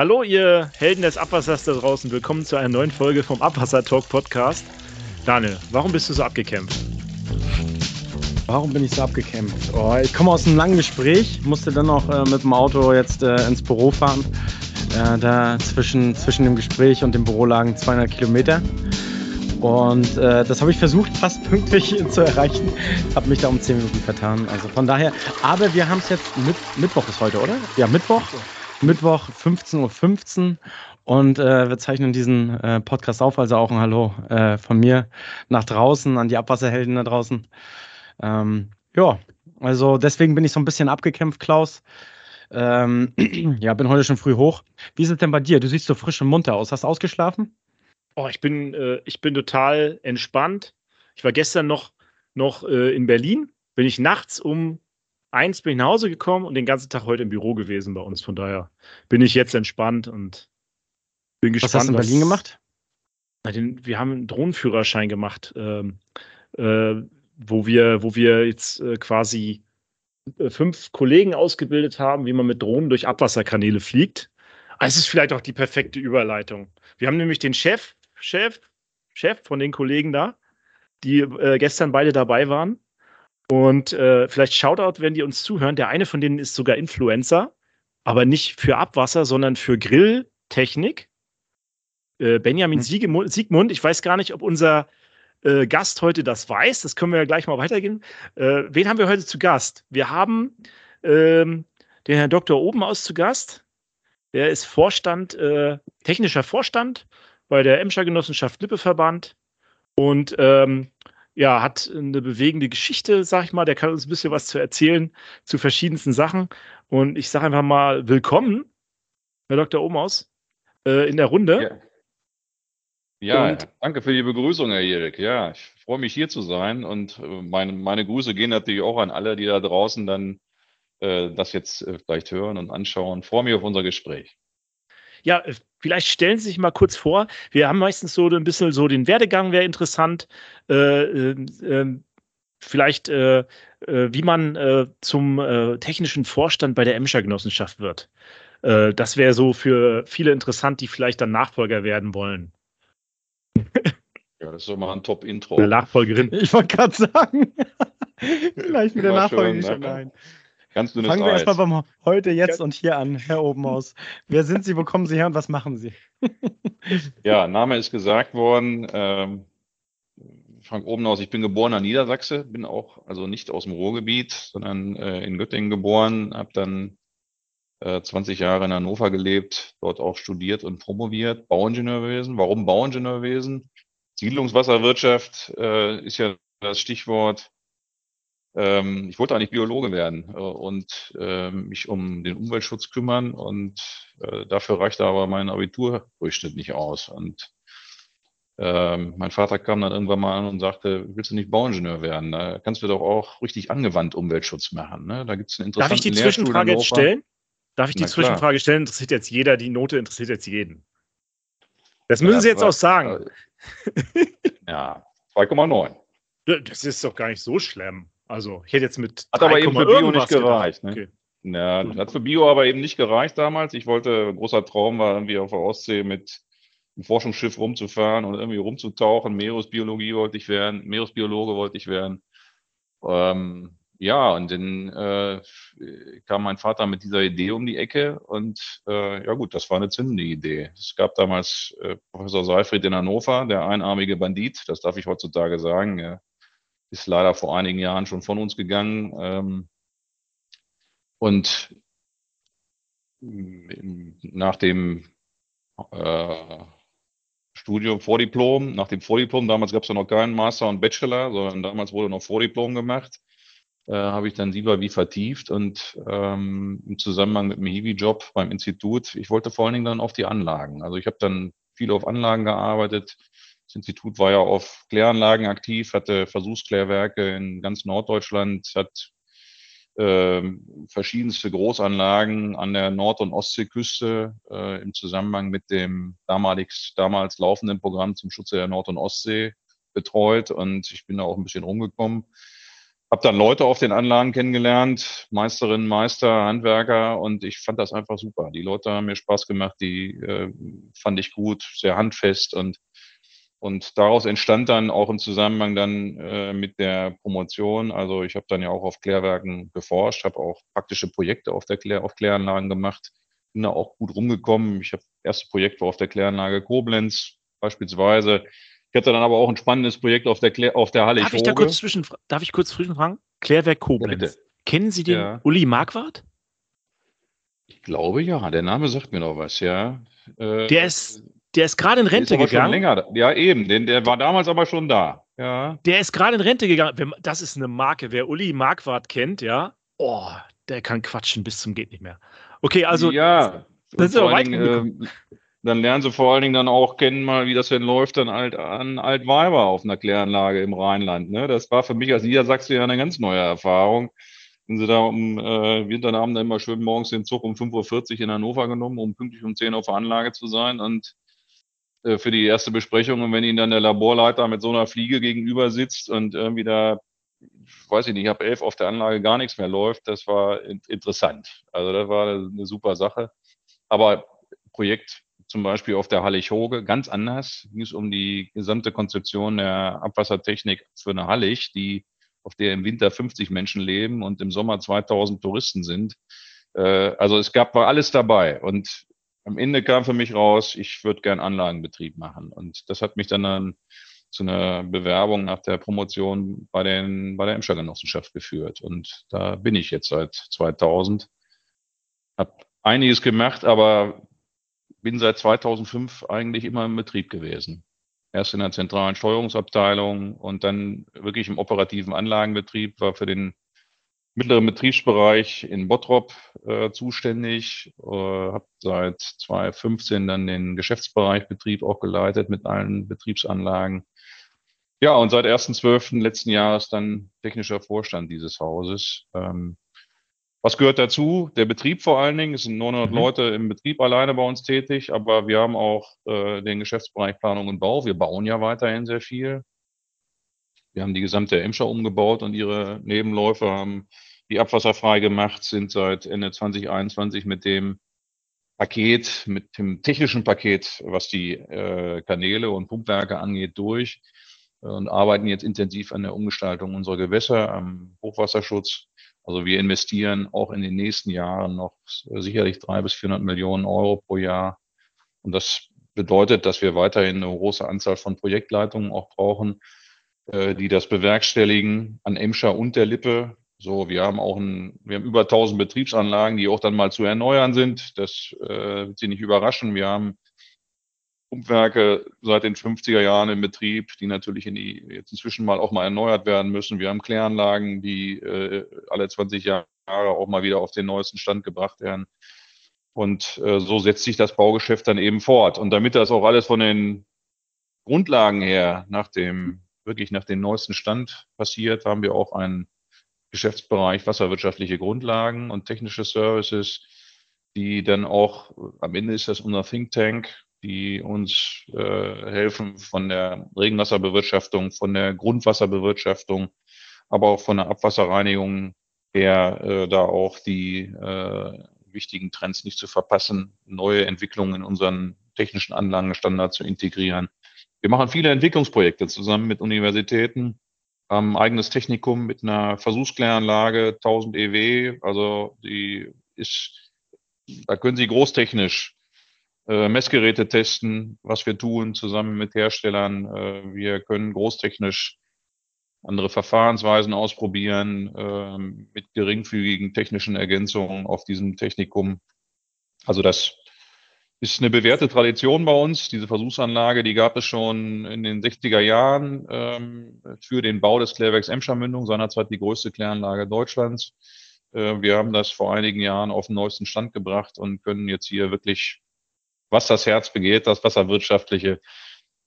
Hallo, ihr Helden des Abwassers da draußen. Willkommen zu einer neuen Folge vom Abwasser Talk Podcast. Daniel, warum bist du so abgekämpft? Warum bin ich so abgekämpft? Oh, ich komme aus einem langen Gespräch, musste dann noch äh, mit dem Auto jetzt äh, ins Büro fahren. Äh, da zwischen, zwischen dem Gespräch und dem Büro lagen 200 Kilometer. Und äh, das habe ich versucht, fast pünktlich zu erreichen. Habe mich da um 10 Minuten vertan. Also von daher, aber wir haben es jetzt, mit, Mittwoch ist heute, oder? Ja, Mittwoch. Mittwoch 15.15 Uhr 15 und äh, wir zeichnen diesen äh, Podcast auf, also auch ein Hallo äh, von mir nach draußen, an die Abwasserhelden da draußen. Ähm, ja, also deswegen bin ich so ein bisschen abgekämpft, Klaus. Ähm, ja, bin heute schon früh hoch. Wie ist es denn bei dir? Du siehst so frisch und munter aus. Hast du ausgeschlafen? Oh, ich bin, äh, ich bin total entspannt. Ich war gestern noch, noch äh, in Berlin. Bin ich nachts um eins bin ich nach Hause gekommen und den ganzen Tag heute im Büro gewesen bei uns. Von daher bin ich jetzt entspannt und bin gespannt. Was hast du in Berlin was, gemacht? Na, den, wir haben einen Drohnenführerschein gemacht, ähm, äh, wo, wir, wo wir jetzt äh, quasi äh, fünf Kollegen ausgebildet haben, wie man mit Drohnen durch Abwasserkanäle fliegt. Also es ist vielleicht auch die perfekte Überleitung. Wir haben nämlich den Chef, Chef, Chef von den Kollegen da, die äh, gestern beide dabei waren. Und äh, vielleicht Shoutout, wenn die uns zuhören. Der eine von denen ist sogar Influencer, aber nicht für Abwasser, sondern für Grilltechnik. Äh, Benjamin mhm. Siegmund, ich weiß gar nicht, ob unser äh, Gast heute das weiß. Das können wir ja gleich mal weitergehen. Äh, wen haben wir heute zu Gast? Wir haben ähm, den Herrn Dr. Obenaus zu Gast. Der ist Vorstand, äh, technischer Vorstand bei der Emscher Genossenschaft Lippeverband und ähm, ja, hat eine bewegende Geschichte, sag ich mal. Der kann uns ein bisschen was zu erzählen zu verschiedensten Sachen. Und ich sage einfach mal willkommen, Herr Dr. Omaus, äh, in der Runde. Ja. Ja, danke für die Begrüßung, Herr Erik. Ja, ich freue mich hier zu sein und äh, meine, meine Grüße gehen natürlich auch an alle, die da draußen dann äh, das jetzt äh, vielleicht hören und anschauen. Freue mich auf unser Gespräch. Ja, äh, vielleicht stellen Sie sich mal kurz vor. Wir haben meistens so ein bisschen so den Werdegang, wäre interessant. Äh, äh, ähm, vielleicht, äh, äh, wie man äh, zum technischen Vorstand bei der Emscher Genossenschaft wird. das wäre so für viele interessant, die vielleicht dann Nachfolger werden wollen. Ja, das ist doch mal ein Top-Intro. Eine Nachfolgerin. Ich wollte gerade sagen. vielleicht mit der Nachfolgerin schon rein. Ganz dünnes Fangen wir erstmal beim Heute, Jetzt und Hier an, Herr Obenhaus. Wer sind Sie, wo kommen Sie her und was machen Sie? ja, Name ist gesagt worden. Ähm, Frank Obenhaus, ich bin geborener Niedersachse, bin auch also nicht aus dem Ruhrgebiet, sondern äh, in Göttingen geboren, habe dann äh, 20 Jahre in Hannover gelebt, dort auch studiert und promoviert, Bauingenieurwesen. Warum Bauingenieurwesen? Siedlungswasserwirtschaft äh, ist ja das Stichwort ähm, ich wollte eigentlich Biologe werden äh, und äh, mich um den Umweltschutz kümmern und äh, dafür reichte aber mein Abiturdurchschnitt nicht aus. Und ähm, mein Vater kam dann irgendwann mal an und sagte, willst du nicht Bauingenieur werden? Da kannst du doch auch richtig angewandt Umweltschutz machen. Ne? Da gibt es eine interessante Darf ich die Zwischenfrage jetzt stellen? Darf ich die Na, Zwischenfrage klar. stellen? Interessiert jetzt jeder, die Note interessiert jetzt jeden. Das müssen ja, Sie jetzt auch sagen. Ja, 2,9. Das ist doch gar nicht so schlimm. Also ich hätte jetzt mit. Hat aber eben für Bio nicht gereicht. Ne? Okay. Ja, hat für Bio aber eben nicht gereicht damals. Ich wollte, großer Traum war irgendwie auf der Ostsee mit einem Forschungsschiff rumzufahren und irgendwie rumzutauchen. Meeresbiologie wollte ich werden, Meeresbiologe wollte ich werden. Ähm, ja, und dann äh, kam mein Vater mit dieser Idee um die Ecke und äh, ja gut, das war eine zündende Idee. Es gab damals äh, Professor Seifried in Hannover, der einarmige Bandit, das darf ich heutzutage sagen. Ja ist leider vor einigen Jahren schon von uns gegangen. Ähm, und nach dem äh, Studium, Vordiplom, nach dem Vordiplom, damals gab es ja noch keinen Master und Bachelor, sondern damals wurde noch Vordiplom gemacht, äh, habe ich dann Siva wie vertieft und ähm, im Zusammenhang mit dem Hiwi-Job beim Institut, ich wollte vor allen Dingen dann auf die Anlagen. Also ich habe dann viel auf Anlagen gearbeitet, das Institut war ja auf Kläranlagen aktiv, hatte Versuchsklärwerke in ganz Norddeutschland, hat äh, verschiedenste Großanlagen an der Nord- und Ostseeküste äh, im Zusammenhang mit dem damalig, damals laufenden Programm zum Schutze der Nord- und Ostsee betreut und ich bin da auch ein bisschen rumgekommen. habe dann Leute auf den Anlagen kennengelernt, Meisterinnen, Meister, Handwerker und ich fand das einfach super. Die Leute haben mir Spaß gemacht, die äh, fand ich gut, sehr handfest und und daraus entstand dann auch im Zusammenhang dann äh, mit der Promotion, also ich habe dann ja auch auf Klärwerken geforscht, habe auch praktische Projekte auf, der Klär, auf Kläranlagen gemacht, bin da auch gut rumgekommen. Ich habe erste Projekt war auf der Kläranlage Koblenz beispielsweise. Ich hatte dann aber auch ein spannendes Projekt auf der, Klär, auf der Halle. Darf ich da kurz zwischen, darf ich kurz zwischenfragen? Klärwerk Koblenz. Ja, Kennen Sie den ja. Uli Marquardt? Ich glaube ja, der Name sagt mir noch was, ja. Äh, der ist, der ist gerade in Rente der ist gegangen. Schon länger, ja, eben, den, der war damals aber schon da. Ja. Der ist gerade in Rente gegangen. Das ist eine Marke. Wer Uli Marquardt kennt, ja, oh, der kann quatschen bis zum geht nicht mehr. Okay, also ja, das ist aber weit Dingen, äh, dann lernen sie vor allen Dingen dann auch kennen mal, wie das denn läuft, dann halt an Altweiber auf einer Kläranlage im Rheinland. Ne? Das war für mich als Niedersachse ja eine ganz neue Erfahrung. Sind sie da um äh, Winterabend immer schön morgens den Zug um 5.40 Uhr in Hannover genommen, um pünktlich um 10 Uhr auf der Anlage zu sein und äh, für die erste Besprechung. Und wenn ihnen dann der Laborleiter mit so einer Fliege gegenüber sitzt und irgendwie da, weiß ich nicht, ich habe elf auf der Anlage gar nichts mehr läuft, das war interessant. Also das war eine super Sache. Aber Projekt zum Beispiel auf der Hallig-Hoge ganz anders. Ging es um die gesamte Konzeption der Abwassertechnik für eine Hallig, die, auf der im Winter 50 Menschen leben und im Sommer 2000 Touristen sind. Äh, also es gab, war alles dabei. Und am Ende kam für mich raus, ich würde gern Anlagenbetrieb machen. Und das hat mich dann, dann zu einer Bewerbung nach der Promotion bei, den, bei der Emscher Genossenschaft geführt. Und da bin ich jetzt seit 2000. Hab einiges gemacht, aber bin seit 2005 eigentlich immer im Betrieb gewesen. Erst in der zentralen Steuerungsabteilung und dann wirklich im operativen Anlagenbetrieb, war für den mittleren Betriebsbereich in Bottrop äh, zuständig, äh, habe seit 2015 dann den Geschäftsbereich Betrieb auch geleitet mit allen Betriebsanlagen. Ja, und seit 1.12. letzten Jahres dann technischer Vorstand dieses Hauses. Ähm, was gehört dazu? Der Betrieb vor allen Dingen. Es sind 900 mhm. Leute im Betrieb alleine bei uns tätig, aber wir haben auch äh, den Geschäftsbereich Planung und Bau. Wir bauen ja weiterhin sehr viel. Wir haben die gesamte Emscher umgebaut und ihre Nebenläufe haben die abwasserfrei gemacht, sind seit Ende 2021 mit dem Paket, mit dem technischen Paket, was die äh, Kanäle und Pumpwerke angeht, durch und arbeiten jetzt intensiv an der Umgestaltung unserer Gewässer, am Hochwasserschutz also wir investieren auch in den nächsten Jahren noch sicherlich drei bis 400 Millionen Euro pro Jahr. Und das bedeutet, dass wir weiterhin eine große Anzahl von Projektleitungen auch brauchen, äh, die das bewerkstelligen an Emscher und der Lippe. So, wir haben auch ein, wir haben über 1000 Betriebsanlagen, die auch dann mal zu erneuern sind. Das äh, wird Sie nicht überraschen. Wir haben Pumpwerke seit den 50er Jahren in Betrieb, die natürlich in die, jetzt inzwischen mal auch mal erneuert werden müssen. Wir haben Kläranlagen, die äh, alle 20 Jahre auch mal wieder auf den neuesten Stand gebracht werden. Und äh, so setzt sich das Baugeschäft dann eben fort. Und damit das auch alles von den Grundlagen her nach dem, wirklich nach dem neuesten Stand passiert, haben wir auch einen Geschäftsbereich wasserwirtschaftliche Grundlagen und technische Services, die dann auch, am Ende ist das unser Think Tank, die uns äh, helfen von der Regenwasserbewirtschaftung, von der Grundwasserbewirtschaftung, aber auch von der Abwasserreinigung her, äh, da auch die äh, wichtigen Trends nicht zu verpassen, neue Entwicklungen in unseren technischen Anlagenstandard zu integrieren. Wir machen viele Entwicklungsprojekte zusammen mit Universitäten, ein eigenes Technikum mit einer Versuchskläranlage 1000 EW, also die ist, da können Sie großtechnisch äh, Messgeräte testen, was wir tun, zusammen mit Herstellern. Äh, wir können großtechnisch andere Verfahrensweisen ausprobieren, äh, mit geringfügigen technischen Ergänzungen auf diesem Technikum. Also das ist eine bewährte Tradition bei uns. Diese Versuchsanlage, die gab es schon in den 60er Jahren ähm, für den Bau des Klärwerks Emscher-Mündung, seinerzeit die größte Kläranlage Deutschlands. Äh, wir haben das vor einigen Jahren auf den neuesten Stand gebracht und können jetzt hier wirklich was das Herz begeht, das Wasserwirtschaftliche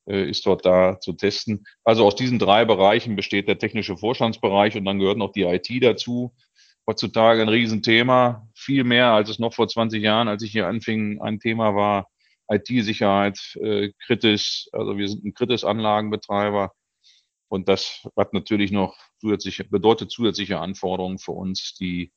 äh, ist dort da zu testen. Also aus diesen drei Bereichen besteht der technische Vorstandsbereich und dann gehört noch die IT dazu. Heutzutage ein Riesenthema, viel mehr als es noch vor 20 Jahren, als ich hier anfing, ein Thema war. IT-Sicherheit, äh, kritisch, also wir sind ein kritisch Anlagenbetreiber. Und das hat natürlich noch zusätzliche, bedeutet zusätzliche Anforderungen für uns, die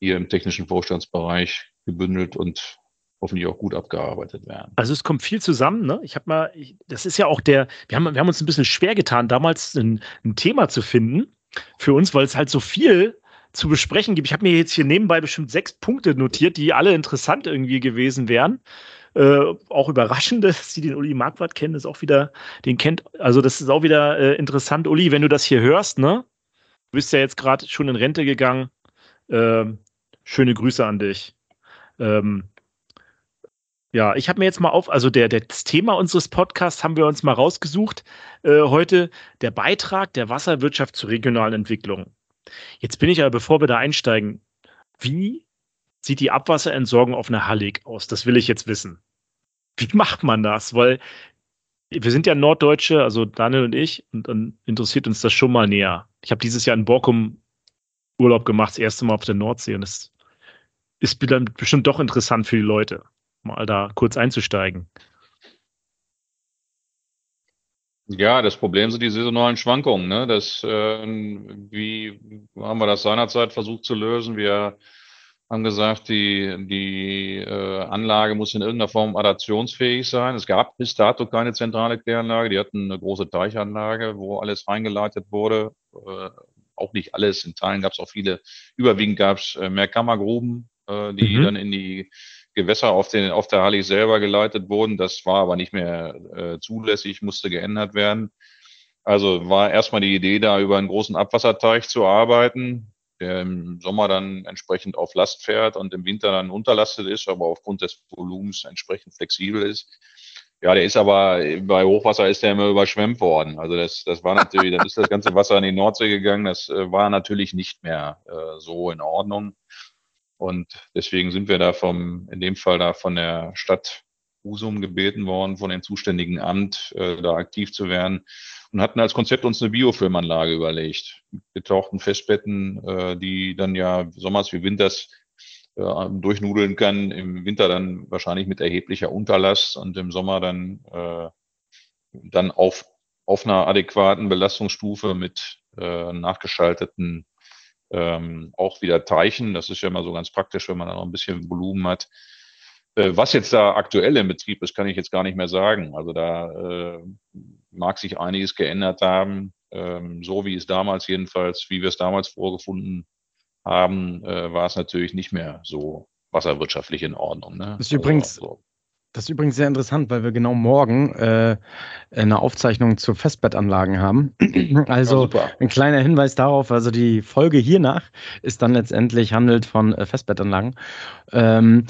hier im technischen Vorstandsbereich gebündelt und hoffentlich auch gut abgearbeitet werden. Also es kommt viel zusammen. Ne? Ich habe mal, ich, das ist ja auch der, wir haben, wir haben uns ein bisschen schwer getan, damals ein, ein Thema zu finden für uns, weil es halt so viel zu besprechen gibt. Ich habe mir jetzt hier nebenbei bestimmt sechs Punkte notiert, die alle interessant irgendwie gewesen wären. Äh, auch überraschend, dass Sie den Uli Marquardt kennen, ist auch wieder, den kennt, also das ist auch wieder äh, interessant. Uli, wenn du das hier hörst, ne? Du bist ja jetzt gerade schon in Rente gegangen. Ähm, schöne Grüße an dich. Ähm, ja, ich habe mir jetzt mal auf, also der, der, das Thema unseres Podcasts haben wir uns mal rausgesucht äh, heute, der Beitrag der Wasserwirtschaft zur regionalen Entwicklung. Jetzt bin ich aber, bevor wir da einsteigen, wie sieht die Abwasserentsorgung auf einer Hallig aus? Das will ich jetzt wissen. Wie macht man das? Weil wir sind ja Norddeutsche, also Daniel und ich, und dann interessiert uns das schon mal näher. Ich habe dieses Jahr in Borkum Urlaub gemacht, das erste Mal auf der Nordsee, und es ist bestimmt doch interessant für die Leute, mal da kurz einzusteigen. Ja, das Problem sind die saisonalen Schwankungen. Ne? Das, äh, wie haben wir das seinerzeit versucht zu lösen? Wir haben gesagt, die, die äh, Anlage muss in irgendeiner Form adaptionsfähig sein. Es gab bis dato keine zentrale Kläranlage. Die hatten eine große Teichanlage, wo alles reingeleitet wurde. Äh, auch nicht alles. In Teilen gab es auch viele. Überwiegend gab es äh, mehr Kammergruben, äh, die mhm. dann in die Gewässer auf, den, auf der Hallig selber geleitet wurden. Das war aber nicht mehr äh, zulässig, musste geändert werden. Also war erstmal die Idee, da über einen großen Abwasserteich zu arbeiten, der im Sommer dann entsprechend auf Last fährt und im Winter dann unterlastet ist, aber aufgrund des Volumens entsprechend flexibel ist. Ja, der ist aber bei Hochwasser ist der immer überschwemmt worden. Also das, das war natürlich, dann ist das ganze Wasser in die Nordsee gegangen. Das äh, war natürlich nicht mehr äh, so in Ordnung. Und deswegen sind wir da vom, in dem Fall da von der Stadt Husum gebeten worden, von dem zuständigen Amt, äh, da aktiv zu werden und hatten als Konzept uns eine Biofilmanlage überlegt. Getauchten Festbetten, äh, die dann ja sommers wie winters äh, durchnudeln kann, im Winter dann wahrscheinlich mit erheblicher Unterlast und im Sommer dann, äh, dann auf, auf einer adäquaten Belastungsstufe mit äh, nachgeschalteten ähm, auch wieder Teichen. Das ist ja immer so ganz praktisch, wenn man da noch ein bisschen Volumen hat. Äh, was jetzt da aktuell im Betrieb ist, kann ich jetzt gar nicht mehr sagen. Also da äh, mag sich einiges geändert haben. Ähm, so wie es damals jedenfalls, wie wir es damals vorgefunden haben, äh, war es natürlich nicht mehr so wasserwirtschaftlich in Ordnung. Ne? Das ist also, übrigens, so. Das ist übrigens sehr interessant, weil wir genau morgen äh, eine Aufzeichnung zu Festbettanlagen haben. also ja, ein kleiner Hinweis darauf, also die Folge hiernach ist dann letztendlich handelt von äh, Festbettanlagen. Ähm,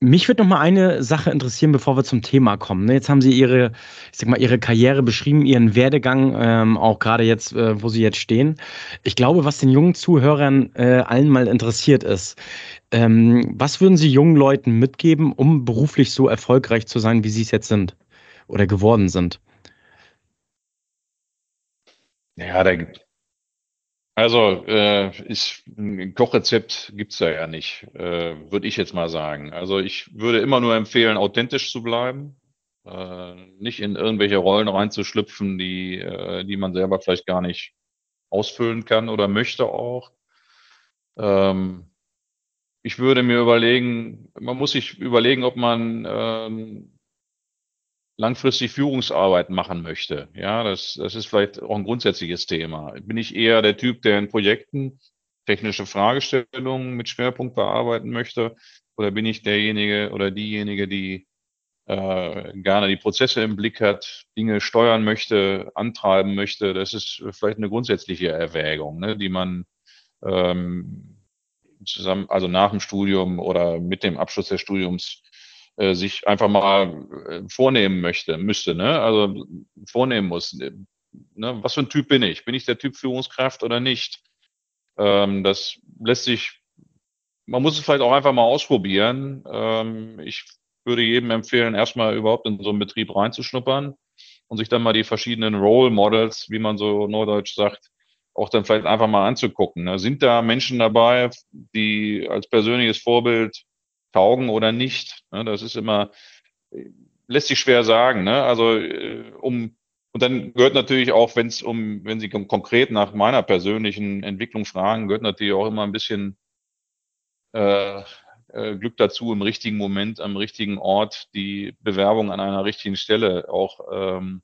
mich würde noch mal eine Sache interessieren, bevor wir zum Thema kommen. Ne, jetzt haben Sie Ihre, ich sag mal, Ihre Karriere beschrieben, Ihren Werdegang, ähm, auch gerade jetzt, äh, wo Sie jetzt stehen. Ich glaube, was den jungen Zuhörern äh, allen mal interessiert ist, ähm, was würden Sie jungen Leuten mitgeben, um beruflich so erfolgreich zu sein, wie Sie es jetzt sind oder geworden sind? Ja, da, also äh, ist, ein Kochrezept gibt's da ja nicht, äh, würde ich jetzt mal sagen. Also ich würde immer nur empfehlen, authentisch zu bleiben, äh, nicht in irgendwelche Rollen reinzuschlüpfen, die, äh, die man selber vielleicht gar nicht ausfüllen kann oder möchte auch. Ähm, ich würde mir überlegen, man muss sich überlegen, ob man ähm, langfristig Führungsarbeit machen möchte. Ja, das, das ist vielleicht auch ein grundsätzliches Thema. Bin ich eher der Typ, der in Projekten technische Fragestellungen mit Schwerpunkt bearbeiten möchte? Oder bin ich derjenige oder diejenige, die äh, gerne die Prozesse im Blick hat, Dinge steuern möchte, antreiben möchte? Das ist vielleicht eine grundsätzliche Erwägung, ne, die man ähm, zusammen, also nach dem Studium oder mit dem Abschluss des Studiums äh, sich einfach mal äh, vornehmen möchte, müsste, ne? Also vornehmen muss. Ne? Was für ein Typ bin ich? Bin ich der Typ Führungskraft oder nicht? Ähm, das lässt sich, man muss es vielleicht auch einfach mal ausprobieren. Ähm, ich würde jedem empfehlen, erstmal überhaupt in so einen Betrieb reinzuschnuppern und sich dann mal die verschiedenen Role Models, wie man so neudeutsch sagt, auch dann vielleicht einfach mal anzugucken. Ne? Sind da Menschen dabei, die als persönliches Vorbild taugen oder nicht? Ne? Das ist immer, lässt sich schwer sagen. Ne? Also äh, um Und dann gehört natürlich auch, wenn es um, wenn Sie konkret nach meiner persönlichen Entwicklung fragen, gehört natürlich auch immer ein bisschen äh, äh, Glück dazu, im richtigen Moment, am richtigen Ort die Bewerbung an einer richtigen Stelle auch ähm,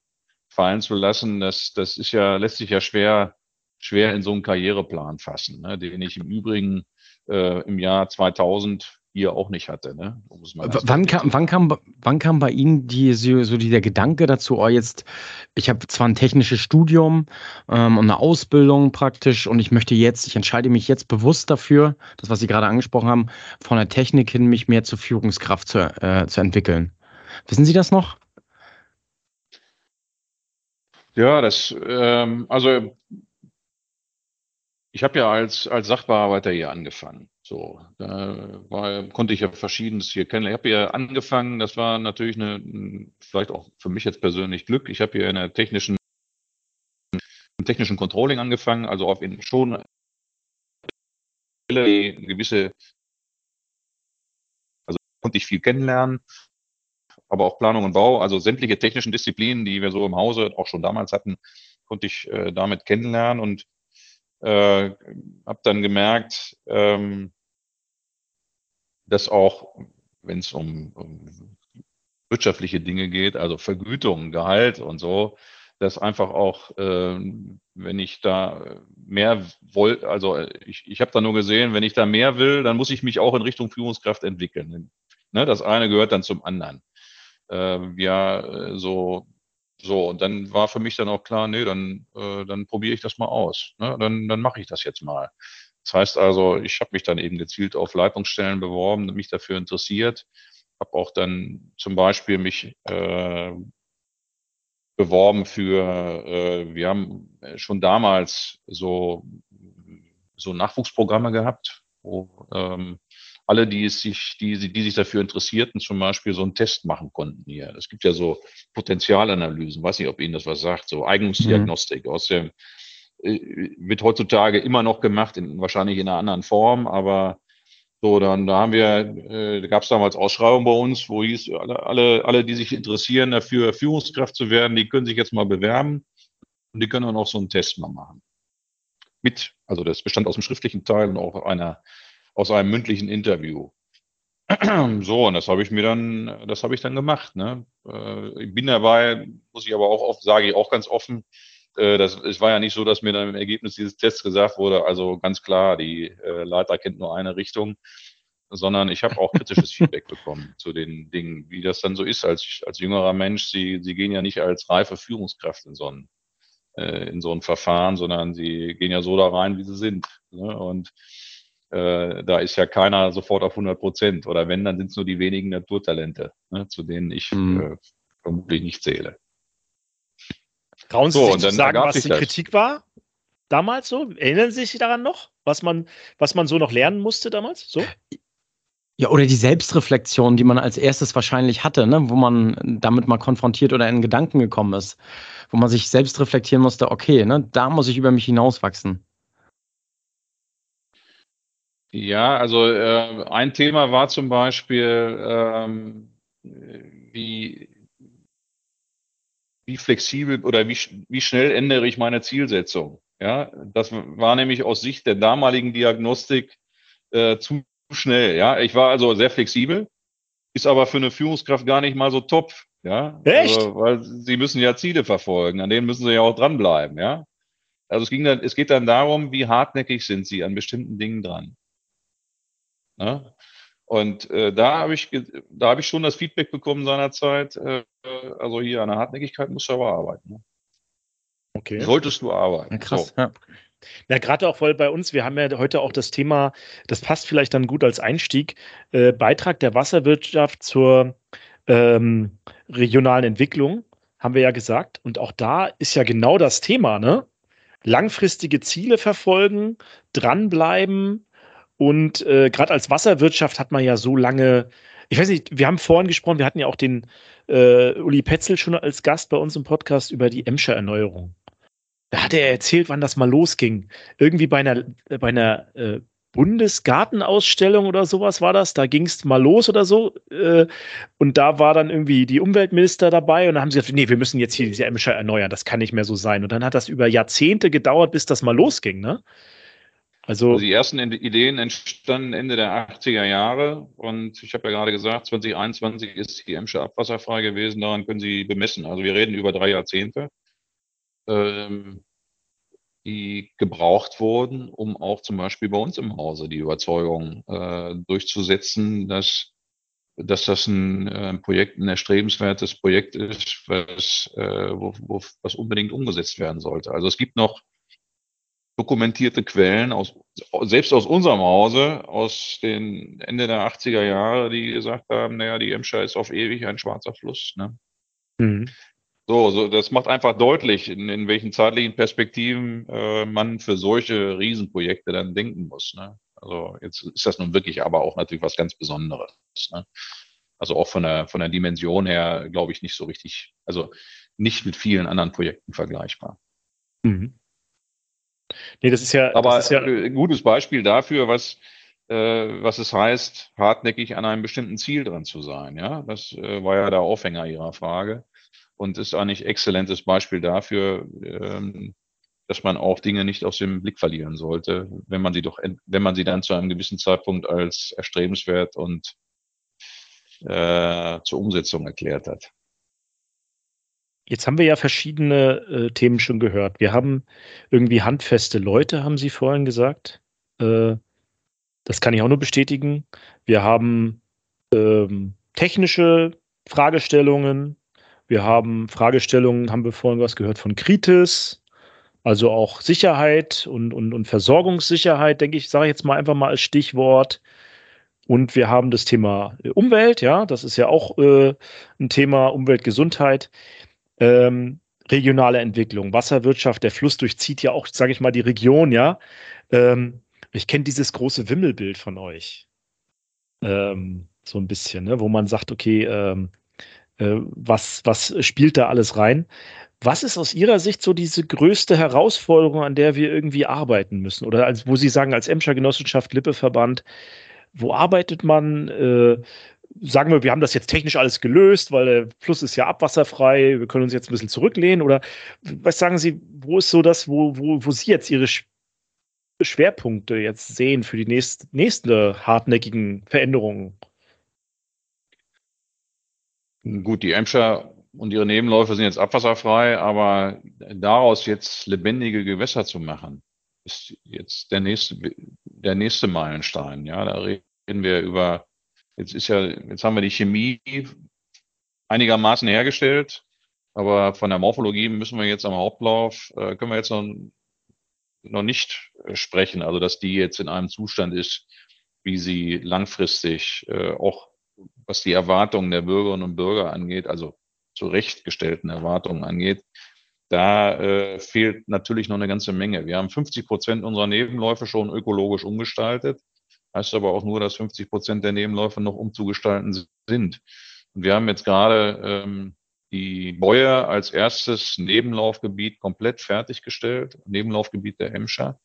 fallen zu lassen. Das, das ist ja, lässt sich ja schwer, schwer in so einen Karriereplan fassen, ne, den ich im Übrigen äh, im Jahr 2000 hier auch nicht hatte. Ne? Wann, kam, wann, kam, wann kam bei Ihnen die, so, so der Gedanke dazu, oh jetzt, ich habe zwar ein technisches Studium ähm, und eine Ausbildung praktisch und ich möchte jetzt, ich entscheide mich jetzt bewusst dafür, das, was Sie gerade angesprochen haben, von der Technik hin mich mehr zur Führungskraft zu, äh, zu entwickeln. Wissen Sie das noch? Ja, das, ähm, also ich habe ja als, als Sachbearbeiter hier angefangen. So, da war, konnte ich ja verschiedenes hier kennen. Ich habe hier angefangen, das war natürlich eine, vielleicht auch für mich jetzt persönlich Glück. Ich habe hier in der technischen, im technischen Controlling angefangen, also auf in, schon gewisse, also konnte ich viel kennenlernen, aber auch Planung und Bau, also sämtliche technischen Disziplinen, die wir so im Hause auch schon damals hatten, konnte ich äh, damit kennenlernen und äh, habe dann gemerkt, ähm, dass auch, wenn es um, um wirtschaftliche Dinge geht, also Vergütung, Gehalt und so, dass einfach auch, äh, wenn ich da mehr wollte, also ich, ich habe da nur gesehen, wenn ich da mehr will, dann muss ich mich auch in Richtung Führungskraft entwickeln. Ne, das eine gehört dann zum anderen. Äh, ja, so so, und dann war für mich dann auch klar, nee, dann, äh, dann probiere ich das mal aus. Ne? Dann, dann mache ich das jetzt mal. Das heißt also, ich habe mich dann eben gezielt auf Leitungsstellen beworben, mich dafür interessiert, habe auch dann zum Beispiel mich äh, beworben für, äh, wir haben schon damals so, so Nachwuchsprogramme gehabt, wo ähm, alle, die es sich, die, die sich dafür interessierten, zum Beispiel so einen Test machen konnten hier. Es gibt ja so Potenzialanalysen, weiß nicht, ob Ihnen das was sagt, so Eignungsdiagnostik mhm. aus dem, wird heutzutage immer noch gemacht, in, wahrscheinlich in einer anderen Form, aber so, dann da haben wir, äh, da gab es damals Ausschreibungen bei uns, wo hieß, alle, alle, alle, die sich interessieren, dafür Führungskraft zu werden, die können sich jetzt mal bewerben und die können dann auch so einen Test mal machen. Mit, also das bestand aus dem schriftlichen Teil und auch einer aus einem mündlichen Interview. So, und das habe ich mir dann, das habe ich dann gemacht. Ne? Äh, ich bin dabei, muss ich aber auch oft, sage ich auch ganz offen, äh, das, es war ja nicht so, dass mir dann im Ergebnis dieses Tests gesagt wurde, also ganz klar, die äh, Leiter kennt nur eine Richtung, sondern ich habe auch kritisches Feedback bekommen zu den Dingen, wie das dann so ist als, als jüngerer Mensch. Sie, sie gehen ja nicht als reife Führungskraft in so ein, in so ein Verfahren, sondern sie gehen ja so da rein, wie sie sind. Ne? Und äh, da ist ja keiner sofort auf 100 Prozent. Oder wenn, dann sind es nur die wenigen Naturtalente, ne, zu denen ich mhm. äh, vermutlich nicht zähle. Trauen Sie so, sich zu sagen, was die das. Kritik war? Damals so? Erinnern Sie sich daran noch, was man, was man so noch lernen musste damals? So? Ja, oder die Selbstreflexion, die man als erstes wahrscheinlich hatte, ne? wo man damit mal konfrontiert oder in Gedanken gekommen ist, wo man sich selbst reflektieren musste, okay, ne, da muss ich über mich hinauswachsen. Ja, also äh, ein Thema war zum Beispiel, ähm, wie, wie flexibel oder wie, wie schnell ändere ich meine Zielsetzung. Ja, das war nämlich aus Sicht der damaligen Diagnostik äh, zu schnell. Ja, ich war also sehr flexibel, ist aber für eine Führungskraft gar nicht mal so top. Ja, echt? Also, weil sie müssen ja Ziele verfolgen, an denen müssen sie ja auch dranbleiben. Ja, also es ging dann, es geht dann darum, wie hartnäckig sind sie an bestimmten Dingen dran. Ne? Und äh, da habe ich, da habe ich schon das Feedback bekommen seinerzeit. Äh, also hier an der Hartnäckigkeit musst du aber arbeiten. Ne? Okay. Solltest du arbeiten. Krass. So. Ja. Ja, gerade auch, weil bei uns, wir haben ja heute auch das Thema, das passt vielleicht dann gut als Einstieg, äh, Beitrag der Wasserwirtschaft zur ähm, regionalen Entwicklung, haben wir ja gesagt. Und auch da ist ja genau das Thema, ne? Langfristige Ziele verfolgen, dranbleiben, und äh, gerade als Wasserwirtschaft hat man ja so lange, ich weiß nicht, wir haben vorhin gesprochen, wir hatten ja auch den äh, Uli Petzel schon als Gast bei uns im Podcast über die Emscher Erneuerung. Da hat er erzählt, wann das mal losging. Irgendwie bei einer, bei einer äh, Bundesgartenausstellung oder sowas war das. Da ging es mal los oder so. Äh, und da war dann irgendwie die Umweltminister dabei und dann haben sie gesagt, nee, wir müssen jetzt hier diese Emscher erneuern. Das kann nicht mehr so sein. Und dann hat das über Jahrzehnte gedauert, bis das mal losging, ne? Also, also die ersten Ideen entstanden Ende der 80er Jahre und ich habe ja gerade gesagt, 2021 ist die Emscher abwasserfrei gewesen, daran können Sie bemessen. Also wir reden über drei Jahrzehnte. Ähm, die gebraucht wurden, um auch zum Beispiel bei uns im Hause die Überzeugung äh, durchzusetzen, dass, dass das ein äh, Projekt, ein erstrebenswertes Projekt ist, was, äh, wo, wo, was unbedingt umgesetzt werden sollte. Also es gibt noch dokumentierte Quellen aus, selbst aus unserem Hause, aus den Ende der 80er Jahre, die gesagt haben, naja, die Emscher ist auf ewig ein schwarzer Fluss. Ne? Mhm. So, so, das macht einfach deutlich, in, in welchen zeitlichen Perspektiven äh, man für solche Riesenprojekte dann denken muss. Ne? Also jetzt ist das nun wirklich aber auch natürlich was ganz Besonderes. Ne? Also auch von der, von der Dimension her, glaube ich, nicht so richtig, also nicht mit vielen anderen Projekten vergleichbar. Mhm. Nee, das ist ja. Aber ist ja ein gutes Beispiel dafür, was, äh, was es heißt, hartnäckig an einem bestimmten Ziel dran zu sein. Ja, das äh, war ja der Aufhänger Ihrer Frage und ist eigentlich exzellentes Beispiel dafür, ähm, dass man auch Dinge nicht aus dem Blick verlieren sollte, wenn man sie doch, wenn man sie dann zu einem gewissen Zeitpunkt als erstrebenswert und äh, zur Umsetzung erklärt hat. Jetzt haben wir ja verschiedene äh, Themen schon gehört. Wir haben irgendwie handfeste Leute, haben Sie vorhin gesagt. Äh, das kann ich auch nur bestätigen. Wir haben ähm, technische Fragestellungen, wir haben Fragestellungen, haben wir vorhin was gehört von Kritis, also auch Sicherheit und, und, und Versorgungssicherheit, denke ich, sage ich jetzt mal einfach mal als Stichwort. Und wir haben das Thema Umwelt, ja, das ist ja auch äh, ein Thema Umweltgesundheit. Ähm, regionale Entwicklung, Wasserwirtschaft, der Fluss durchzieht ja auch, sage ich mal, die Region, ja. Ähm, ich kenne dieses große Wimmelbild von euch. Ähm, so ein bisschen, ne? wo man sagt, okay, ähm, äh, was, was spielt da alles rein? Was ist aus Ihrer Sicht so diese größte Herausforderung, an der wir irgendwie arbeiten müssen? Oder als, wo Sie sagen, als Emscher Genossenschaft, Lippeverband, wo arbeitet man? Äh, sagen wir, wir haben das jetzt technisch alles gelöst, weil der Fluss ist ja abwasserfrei, wir können uns jetzt ein bisschen zurücklehnen? Oder was sagen Sie, wo ist so das, wo, wo, wo Sie jetzt Ihre Schwerpunkte jetzt sehen für die nächste, nächste hartnäckigen Veränderungen? Gut, die Emscher und ihre Nebenläufe sind jetzt abwasserfrei, aber daraus jetzt lebendige Gewässer zu machen, ist jetzt der nächste, der nächste Meilenstein. Ja, da reden wir über, jetzt ist ja, jetzt haben wir die Chemie einigermaßen hergestellt, aber von der Morphologie müssen wir jetzt am Hauptlauf, äh, können wir jetzt noch, noch nicht sprechen, also dass die jetzt in einem Zustand ist, wie sie langfristig äh, auch was die Erwartungen der Bürgerinnen und Bürger angeht, also zurechtgestellten Erwartungen angeht, da äh, fehlt natürlich noch eine ganze Menge. Wir haben 50 Prozent unserer Nebenläufe schon ökologisch umgestaltet. Heißt aber auch nur, dass 50 Prozent der Nebenläufe noch umzugestalten sind. Und wir haben jetzt gerade ähm, die Bäuer als erstes Nebenlaufgebiet komplett fertiggestellt, Nebenlaufgebiet der Emscher.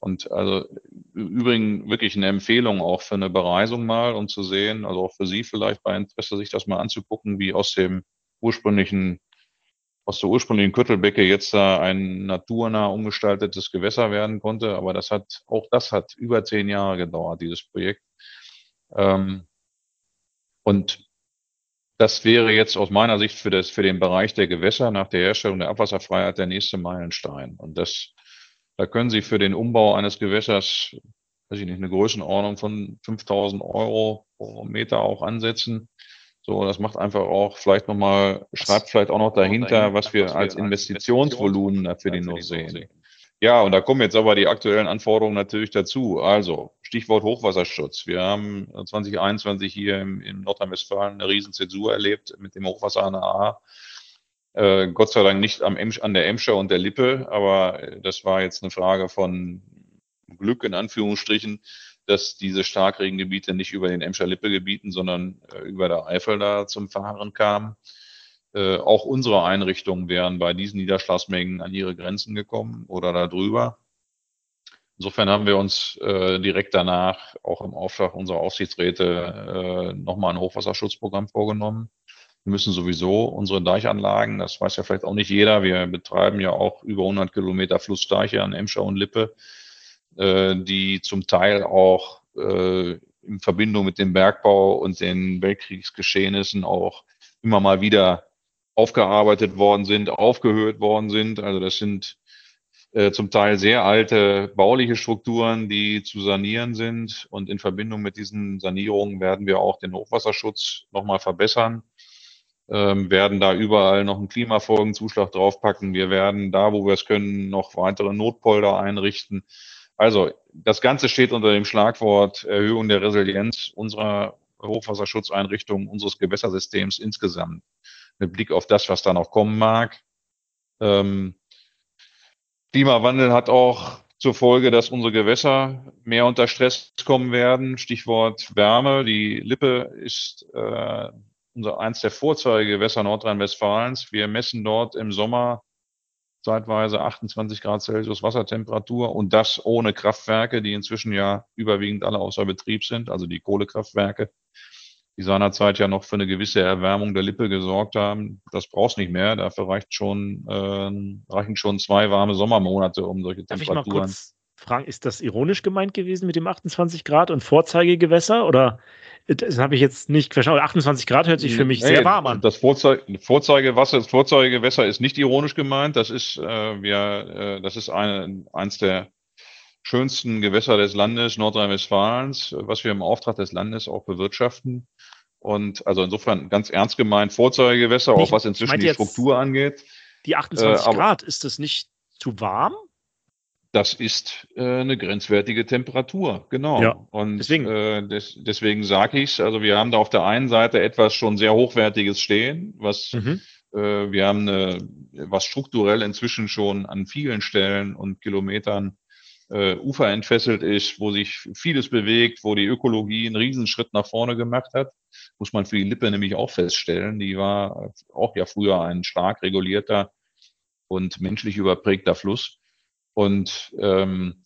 Und also übrigens wirklich eine Empfehlung auch für eine Bereisung mal und zu sehen, also auch für Sie vielleicht bei Interesse, sich das mal anzugucken, wie aus dem ursprünglichen, aus der ursprünglichen Küttelbecke jetzt da ein naturnah umgestaltetes Gewässer werden konnte. Aber das hat, auch das hat über zehn Jahre gedauert, dieses Projekt. Ähm, und das wäre jetzt aus meiner Sicht für das, für den Bereich der Gewässer nach der Herstellung der Abwasserfreiheit der nächste Meilenstein. Und das da können Sie für den Umbau eines Gewässers, weiß ich nicht, eine Größenordnung von 5000 Euro pro Meter auch ansetzen. So, das macht einfach auch vielleicht nochmal, schreibt vielleicht auch noch dahinter, was wir als Investitionsvolumen für den noch sehen. Ja, und da kommen jetzt aber die aktuellen Anforderungen natürlich dazu. Also, Stichwort Hochwasserschutz. Wir haben 2021 hier im, in Nordrhein-Westfalen eine Riesenzensur erlebt mit dem Hochwasser an der A. Äh, Gott sei Dank nicht am Emsch, an der Emscher und der Lippe, aber äh, das war jetzt eine Frage von Glück in Anführungsstrichen, dass diese Starkregengebiete nicht über den Emscher Lippe gebieten, sondern äh, über der Eifel da zum Fahren kamen. Äh, auch unsere Einrichtungen wären bei diesen Niederschlagsmengen an ihre Grenzen gekommen oder darüber. insofern haben wir uns äh, direkt danach auch im Auftrag unserer Aufsichtsräte äh, nochmal ein Hochwasserschutzprogramm vorgenommen. Wir müssen sowieso unsere Deichanlagen, das weiß ja vielleicht auch nicht jeder, wir betreiben ja auch über 100 Kilometer Flussdeiche an Emscher und Lippe, die zum Teil auch äh, in Verbindung mit dem Bergbau und den Weltkriegsgeschehnissen auch immer mal wieder aufgearbeitet worden sind, aufgehört worden sind. Also das sind äh, zum Teil sehr alte bauliche Strukturen, die zu sanieren sind. Und in Verbindung mit diesen Sanierungen werden wir auch den Hochwasserschutz nochmal verbessern, ähm, werden da überall noch einen Klimafolgenzuschlag draufpacken. Wir werden da, wo wir es können, noch weitere Notpolder einrichten. Also das Ganze steht unter dem Schlagwort Erhöhung der Resilienz unserer Hochwasserschutzeinrichtungen, unseres Gewässersystems insgesamt. Mit Blick auf das, was da noch kommen mag. Ähm, Klimawandel hat auch zur Folge, dass unsere Gewässer mehr unter Stress kommen werden. Stichwort Wärme. Die Lippe ist äh, unser eins der Vorzeigegewässer Nordrhein-Westfalens. Wir messen dort im Sommer zeitweise 28 Grad Celsius Wassertemperatur und das ohne Kraftwerke, die inzwischen ja überwiegend alle außer Betrieb sind, also die Kohlekraftwerke, die seinerzeit ja noch für eine gewisse Erwärmung der Lippe gesorgt haben. Das brauchst nicht mehr. Dafür reicht schon, äh, reichen schon zwei warme Sommermonate, um solche Darf Temperaturen. Ich mal kurz fragen, ist das ironisch gemeint gewesen mit dem 28 Grad und Vorzeigegewässer oder das habe ich jetzt nicht verstanden. 28 Grad hört sich für mich nee, sehr warm an. Das Vorzeige, Vorzeigewasser, das Vorzeigegewässer ist nicht ironisch gemeint. Das ist, äh, wir, äh, das ist eine, eins der schönsten Gewässer des Landes Nordrhein-Westfalens, was wir im Auftrag des Landes auch bewirtschaften. Und also insofern ganz ernst gemeint Vorzeigegewässer, auch was inzwischen die Struktur angeht. Die 28 äh, Grad, ist das nicht zu warm? Das ist äh, eine grenzwertige Temperatur, genau. Ja, und deswegen, äh, des, deswegen sage ich es. Also wir haben da auf der einen Seite etwas schon sehr hochwertiges stehen, was mhm. äh, wir haben eine, was strukturell inzwischen schon an vielen Stellen und Kilometern äh, Ufer entfesselt ist, wo sich vieles bewegt, wo die Ökologie einen Riesenschritt nach vorne gemacht hat, muss man für die Lippe nämlich auch feststellen. Die war auch ja früher ein stark regulierter und menschlich überprägter Fluss. Und ähm,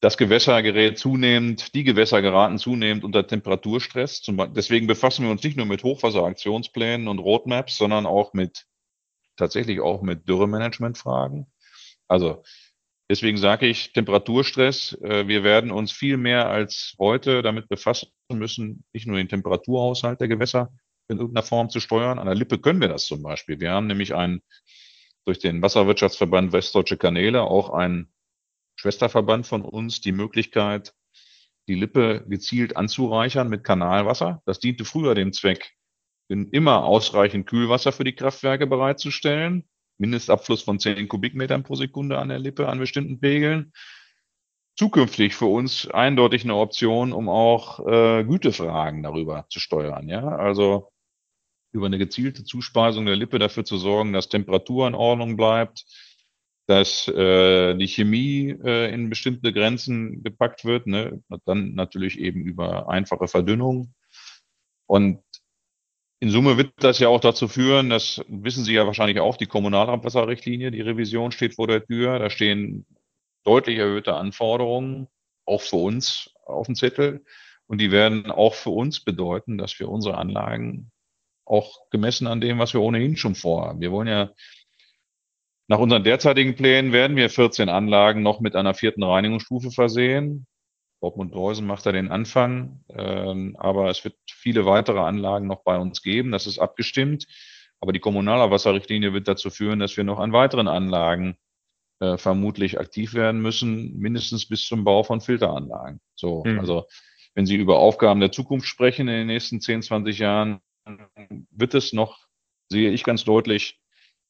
das Gewässer gerät zunehmend, die Gewässer geraten zunehmend unter Temperaturstress. Deswegen befassen wir uns nicht nur mit Hochwasseraktionsplänen und Roadmaps, sondern auch mit tatsächlich auch mit Dürremanagementfragen. Also deswegen sage ich Temperaturstress. Äh, wir werden uns viel mehr als heute damit befassen müssen, nicht nur den Temperaturhaushalt der Gewässer in irgendeiner Form zu steuern. An der Lippe können wir das zum Beispiel. Wir haben nämlich einen durch den Wasserwirtschaftsverband Westdeutsche Kanäle auch ein Schwesterverband von uns die Möglichkeit, die Lippe gezielt anzureichern mit Kanalwasser. Das diente früher dem Zweck, immer ausreichend Kühlwasser für die Kraftwerke bereitzustellen. Mindestabfluss von 10 Kubikmetern pro Sekunde an der Lippe an bestimmten Pegeln. Zukünftig für uns eindeutig eine Option, um auch äh, Gütefragen darüber zu steuern. Ja, also über eine gezielte Zuspeisung der Lippe dafür zu sorgen, dass Temperatur in Ordnung bleibt, dass äh, die Chemie äh, in bestimmte Grenzen gepackt wird, ne? dann natürlich eben über einfache Verdünnung. Und in Summe wird das ja auch dazu führen, das wissen Sie ja wahrscheinlich auch, die Kommunalabwasserrichtlinie, die Revision steht vor der Tür, da stehen deutlich erhöhte Anforderungen, auch für uns auf dem Zettel. Und die werden auch für uns bedeuten, dass wir unsere Anlagen auch gemessen an dem, was wir ohnehin schon vorhaben. Wir wollen ja nach unseren derzeitigen Plänen werden wir 14 Anlagen noch mit einer vierten Reinigungsstufe versehen. Dortmund-Dreusen macht da den Anfang, ähm, aber es wird viele weitere Anlagen noch bei uns geben. Das ist abgestimmt. Aber die Kommunalabwasserrichtlinie wird dazu führen, dass wir noch an weiteren Anlagen äh, vermutlich aktiv werden müssen, mindestens bis zum Bau von Filteranlagen. So, mhm. also wenn Sie über Aufgaben der Zukunft sprechen in den nächsten 10, 20 Jahren, wird es noch, sehe ich ganz deutlich,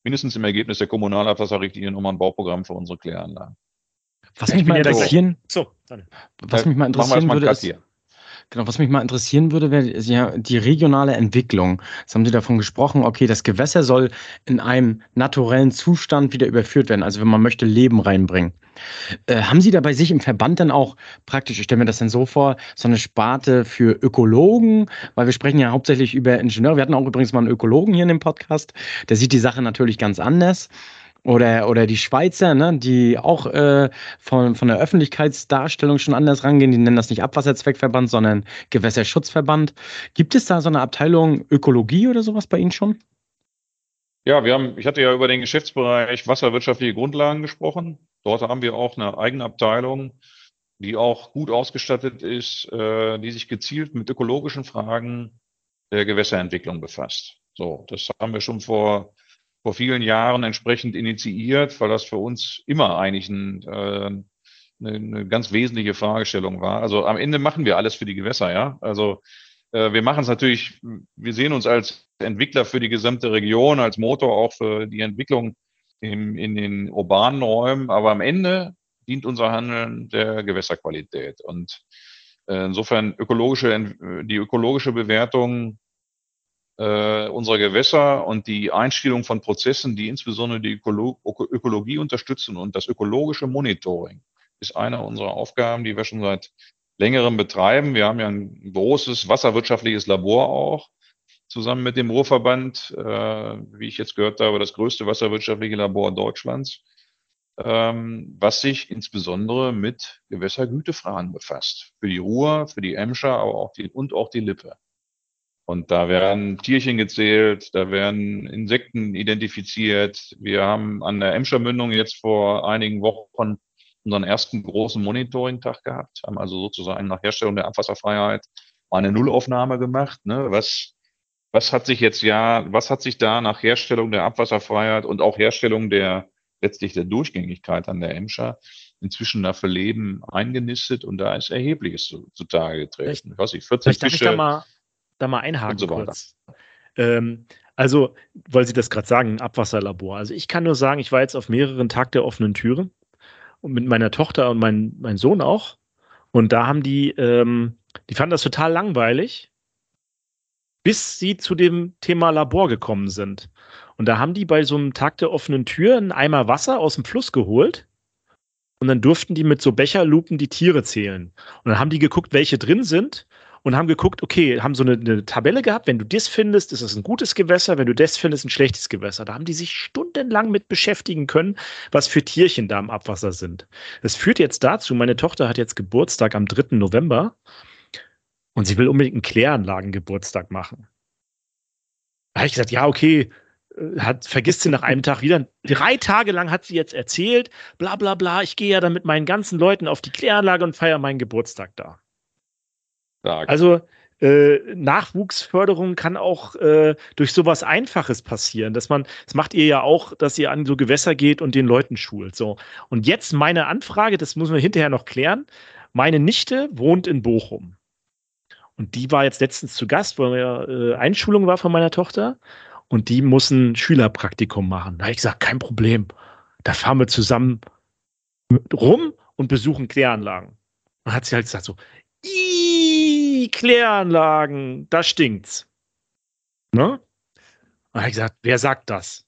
mindestens im Ergebnis der Kommunalabwasserrichtlinie nochmal ein Bauprogramm für unsere Kläranlagen. Was mich mal interessieren, so, was mich mal interessieren würde, ist, Genau, was mich mal interessieren würde, wäre ja die regionale Entwicklung. Jetzt haben Sie davon gesprochen, okay, das Gewässer soll in einem naturellen Zustand wieder überführt werden, also wenn man möchte, Leben reinbringen. Äh, haben Sie da bei sich im Verband dann auch praktisch, ich stelle mir das dann so vor, so eine Sparte für Ökologen, weil wir sprechen ja hauptsächlich über Ingenieure. Wir hatten auch übrigens mal einen Ökologen hier in dem Podcast, der sieht die Sache natürlich ganz anders. Oder, oder die Schweizer, ne, die auch äh, von, von der Öffentlichkeitsdarstellung schon anders rangehen. Die nennen das nicht Abwasserzweckverband, sondern Gewässerschutzverband. Gibt es da so eine Abteilung Ökologie oder sowas bei Ihnen schon? Ja, wir haben, ich hatte ja über den Geschäftsbereich wasserwirtschaftliche Grundlagen gesprochen. Dort haben wir auch eine eigene Abteilung, die auch gut ausgestattet ist, äh, die sich gezielt mit ökologischen Fragen der Gewässerentwicklung befasst. So, das haben wir schon vor, vor vielen Jahren entsprechend initiiert, weil das für uns immer eigentlich ein, äh, eine, ganz wesentliche Fragestellung war. Also am Ende machen wir alles für die Gewässer, ja. Also äh, wir machen es natürlich, wir sehen uns als Entwickler für die gesamte Region, als Motor auch für die Entwicklung in, in den urbanen Räumen, aber am Ende dient unser Handeln der Gewässerqualität. Und äh, insofern ökologische, die ökologische Bewertung äh, unserer Gewässer und die Einstellung von Prozessen, die insbesondere die Ökolo Ökologie unterstützen und das ökologische Monitoring ist eine unserer Aufgaben, die wir schon seit längerem betreiben. Wir haben ja ein großes wasserwirtschaftliches Labor auch zusammen mit dem Ruhrverband, äh, wie ich jetzt gehört habe, das größte wasserwirtschaftliche Labor Deutschlands, ähm, was sich insbesondere mit Gewässergütefragen befasst. Für die Ruhr, für die Emscher, aber auch die, und auch die Lippe. Und da werden Tierchen gezählt, da werden Insekten identifiziert. Wir haben an der Emscher Mündung jetzt vor einigen Wochen unseren ersten großen Monitoring-Tag gehabt, haben also sozusagen nach Herstellung der Abwasserfreiheit eine Nullaufnahme gemacht. Ne? Was, was hat sich jetzt ja, was hat sich da nach Herstellung der Abwasserfreiheit und auch Herstellung der letztlich der Durchgängigkeit an der Emscher inzwischen dafür Leben eingenistet und da ist erhebliches zu, zutage getreten. Vielleicht, was ich 40 Fische, ich da mal, da mal einhaken so kurz. Ähm, also, weil Sie das gerade sagen, Abwasserlabor. Also ich kann nur sagen, ich war jetzt auf mehreren Tag der offenen Türe und mit meiner Tochter und mein, mein Sohn auch. Und da haben die, ähm, die fanden das total langweilig, bis sie zu dem Thema Labor gekommen sind. Und da haben die bei so einem Tag der offenen Tür einen Eimer Wasser aus dem Fluss geholt. Und dann durften die mit so Becherlupen die Tiere zählen. Und dann haben die geguckt, welche drin sind und haben geguckt, okay, haben so eine, eine, Tabelle gehabt, wenn du das findest, ist es ein gutes Gewässer, wenn du das findest, ein schlechtes Gewässer. Da haben die sich stundenlang mit beschäftigen können, was für Tierchen da im Abwasser sind. Das führt jetzt dazu, meine Tochter hat jetzt Geburtstag am 3. November und sie will unbedingt einen Kläranlagengeburtstag machen. Da habe ich gesagt, ja, okay, äh, hat, vergisst sie nach einem Tag wieder. Drei Tage lang hat sie jetzt erzählt, bla bla bla, ich gehe ja dann mit meinen ganzen Leuten auf die Kläranlage und feiere meinen Geburtstag da. Stark. Also äh, Nachwuchsförderung kann auch äh, durch sowas Einfaches passieren, dass man, das macht ihr ja auch, dass ihr an so Gewässer geht und den Leuten schult. So. Und jetzt meine Anfrage, das müssen wir hinterher noch klären. Meine Nichte wohnt in Bochum. Und die war jetzt letztens zu Gast, weil ja äh, Einschulung war von meiner Tochter. Und die muss ein Schülerpraktikum machen. Da habe ich gesagt, kein Problem. Da fahren wir zusammen rum und besuchen Kläranlagen. Und hat sie halt gesagt so, Ih, Kläranlagen, da stinkt's. Ne? Und er hat gesagt, wer sagt das?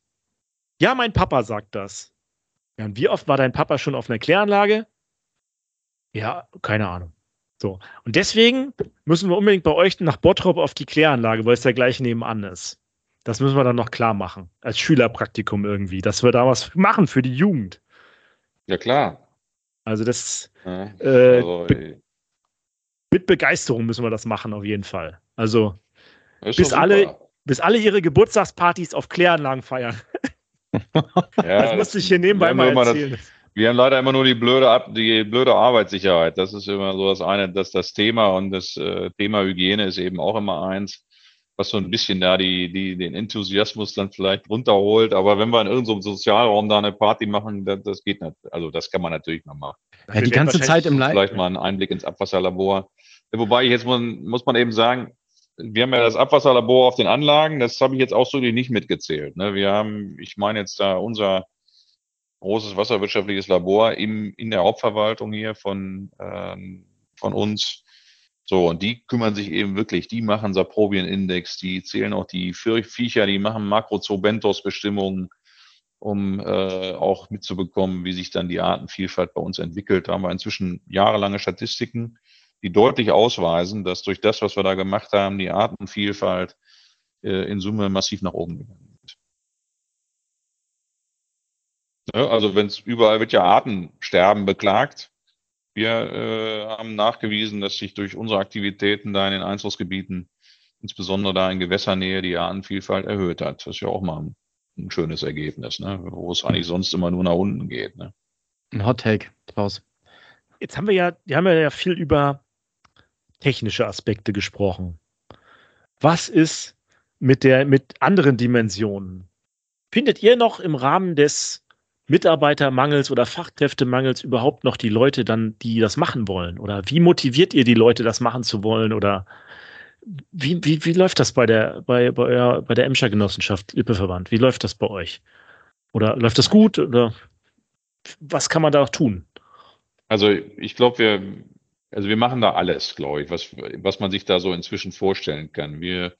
Ja, mein Papa sagt das. Ja, und wie oft war dein Papa schon auf einer Kläranlage? Ja, keine Ahnung. So. Und deswegen müssen wir unbedingt bei euch nach Bottrop auf die Kläranlage, weil es ja gleich nebenan ist. Das müssen wir dann noch klar machen. Als Schülerpraktikum irgendwie, dass wir da was machen für die Jugend. Ja, klar. Also das ja, äh, also, mit Begeisterung müssen wir das machen, auf jeden Fall. Also bis alle, bis alle ihre Geburtstagspartys auf Kläranlagen feiern. Ja, das musste ich hier nebenbei mal erzählen. Das, wir haben leider immer nur die blöde, die blöde Arbeitssicherheit. Das ist immer so das eine, dass das Thema und das äh, Thema Hygiene ist eben auch immer eins, was so ein bisschen da die, die, den Enthusiasmus dann vielleicht runterholt. Aber wenn wir in irgendeinem Sozialraum da eine Party machen, das, das geht nicht. Also das kann man natürlich mal machen. Ja, die ganze Zeit im Leid. Vielleicht mal einen Einblick ins Abwasserlabor. Wobei jetzt muss, muss man eben sagen, wir haben ja das Abwasserlabor auf den Anlagen, das habe ich jetzt auch so nicht mitgezählt. Ne? Wir haben, ich meine jetzt da unser großes wasserwirtschaftliches Labor im, in der Hauptverwaltung hier von, ähm, von uns. So, und die kümmern sich eben wirklich, die machen Saprobien-Index, die zählen auch die Viecher, die machen Makrozobentos-Bestimmungen, um äh, auch mitzubekommen, wie sich dann die Artenvielfalt bei uns entwickelt. Da haben wir inzwischen jahrelange Statistiken die deutlich ausweisen, dass durch das, was wir da gemacht haben, die Artenvielfalt äh, in Summe massiv nach oben gegangen ist. Ne? Also wenn es überall wird ja Artensterben beklagt. Wir äh, haben nachgewiesen, dass sich durch unsere Aktivitäten da in den Einflussgebieten, insbesondere da in Gewässernähe, die Artenvielfalt erhöht hat. Das ist ja auch mal ein, ein schönes Ergebnis, ne? wo es eigentlich sonst immer nur nach unten geht. Ne? Ein Hot Take, Klaus. Jetzt haben wir ja, wir haben ja viel über technische Aspekte gesprochen. Was ist mit der, mit anderen Dimensionen? Findet ihr noch im Rahmen des Mitarbeitermangels oder Fachkräftemangels überhaupt noch die Leute dann, die das machen wollen? Oder wie motiviert ihr die Leute, das machen zu wollen? Oder wie, wie, wie läuft das bei der, bei, bei, euer, bei der Emscher Genossenschaft Lippeverband? Wie läuft das bei euch? Oder läuft das gut? Oder was kann man da tun? Also ich glaube, wir, also wir machen da alles, glaube ich, was, was man sich da so inzwischen vorstellen kann. Wir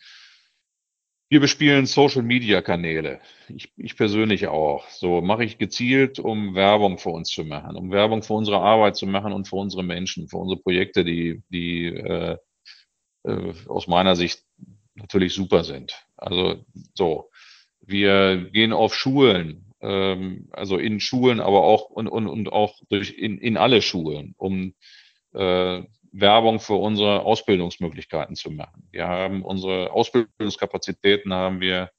wir bespielen Social-Media-Kanäle. Ich, ich persönlich auch. So mache ich gezielt, um Werbung für uns zu machen, um Werbung für unsere Arbeit zu machen und für unsere Menschen, für unsere Projekte, die, die äh, äh, aus meiner Sicht natürlich super sind. Also so, wir gehen auf Schulen, ähm, also in Schulen, aber auch und, und, und auch durch in, in alle Schulen, um äh, Werbung für unsere Ausbildungsmöglichkeiten zu machen. Wir haben unsere Ausbildungskapazitäten haben wir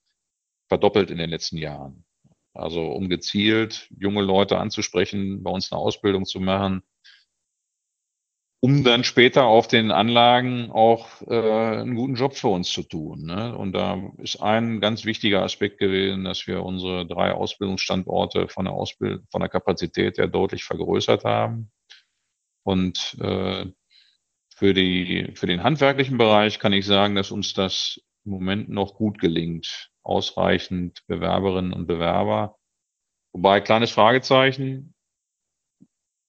verdoppelt in den letzten Jahren. Also um gezielt junge Leute anzusprechen, bei uns eine Ausbildung zu machen, um dann später auf den Anlagen auch äh, einen guten Job für uns zu tun. Ne? Und da ist ein ganz wichtiger Aspekt gewesen, dass wir unsere drei Ausbildungsstandorte von der Ausbildung, von der Kapazität her deutlich vergrößert haben. Und äh, für, die, für den handwerklichen Bereich kann ich sagen, dass uns das im Moment noch gut gelingt. Ausreichend Bewerberinnen und Bewerber. Wobei, kleines Fragezeichen,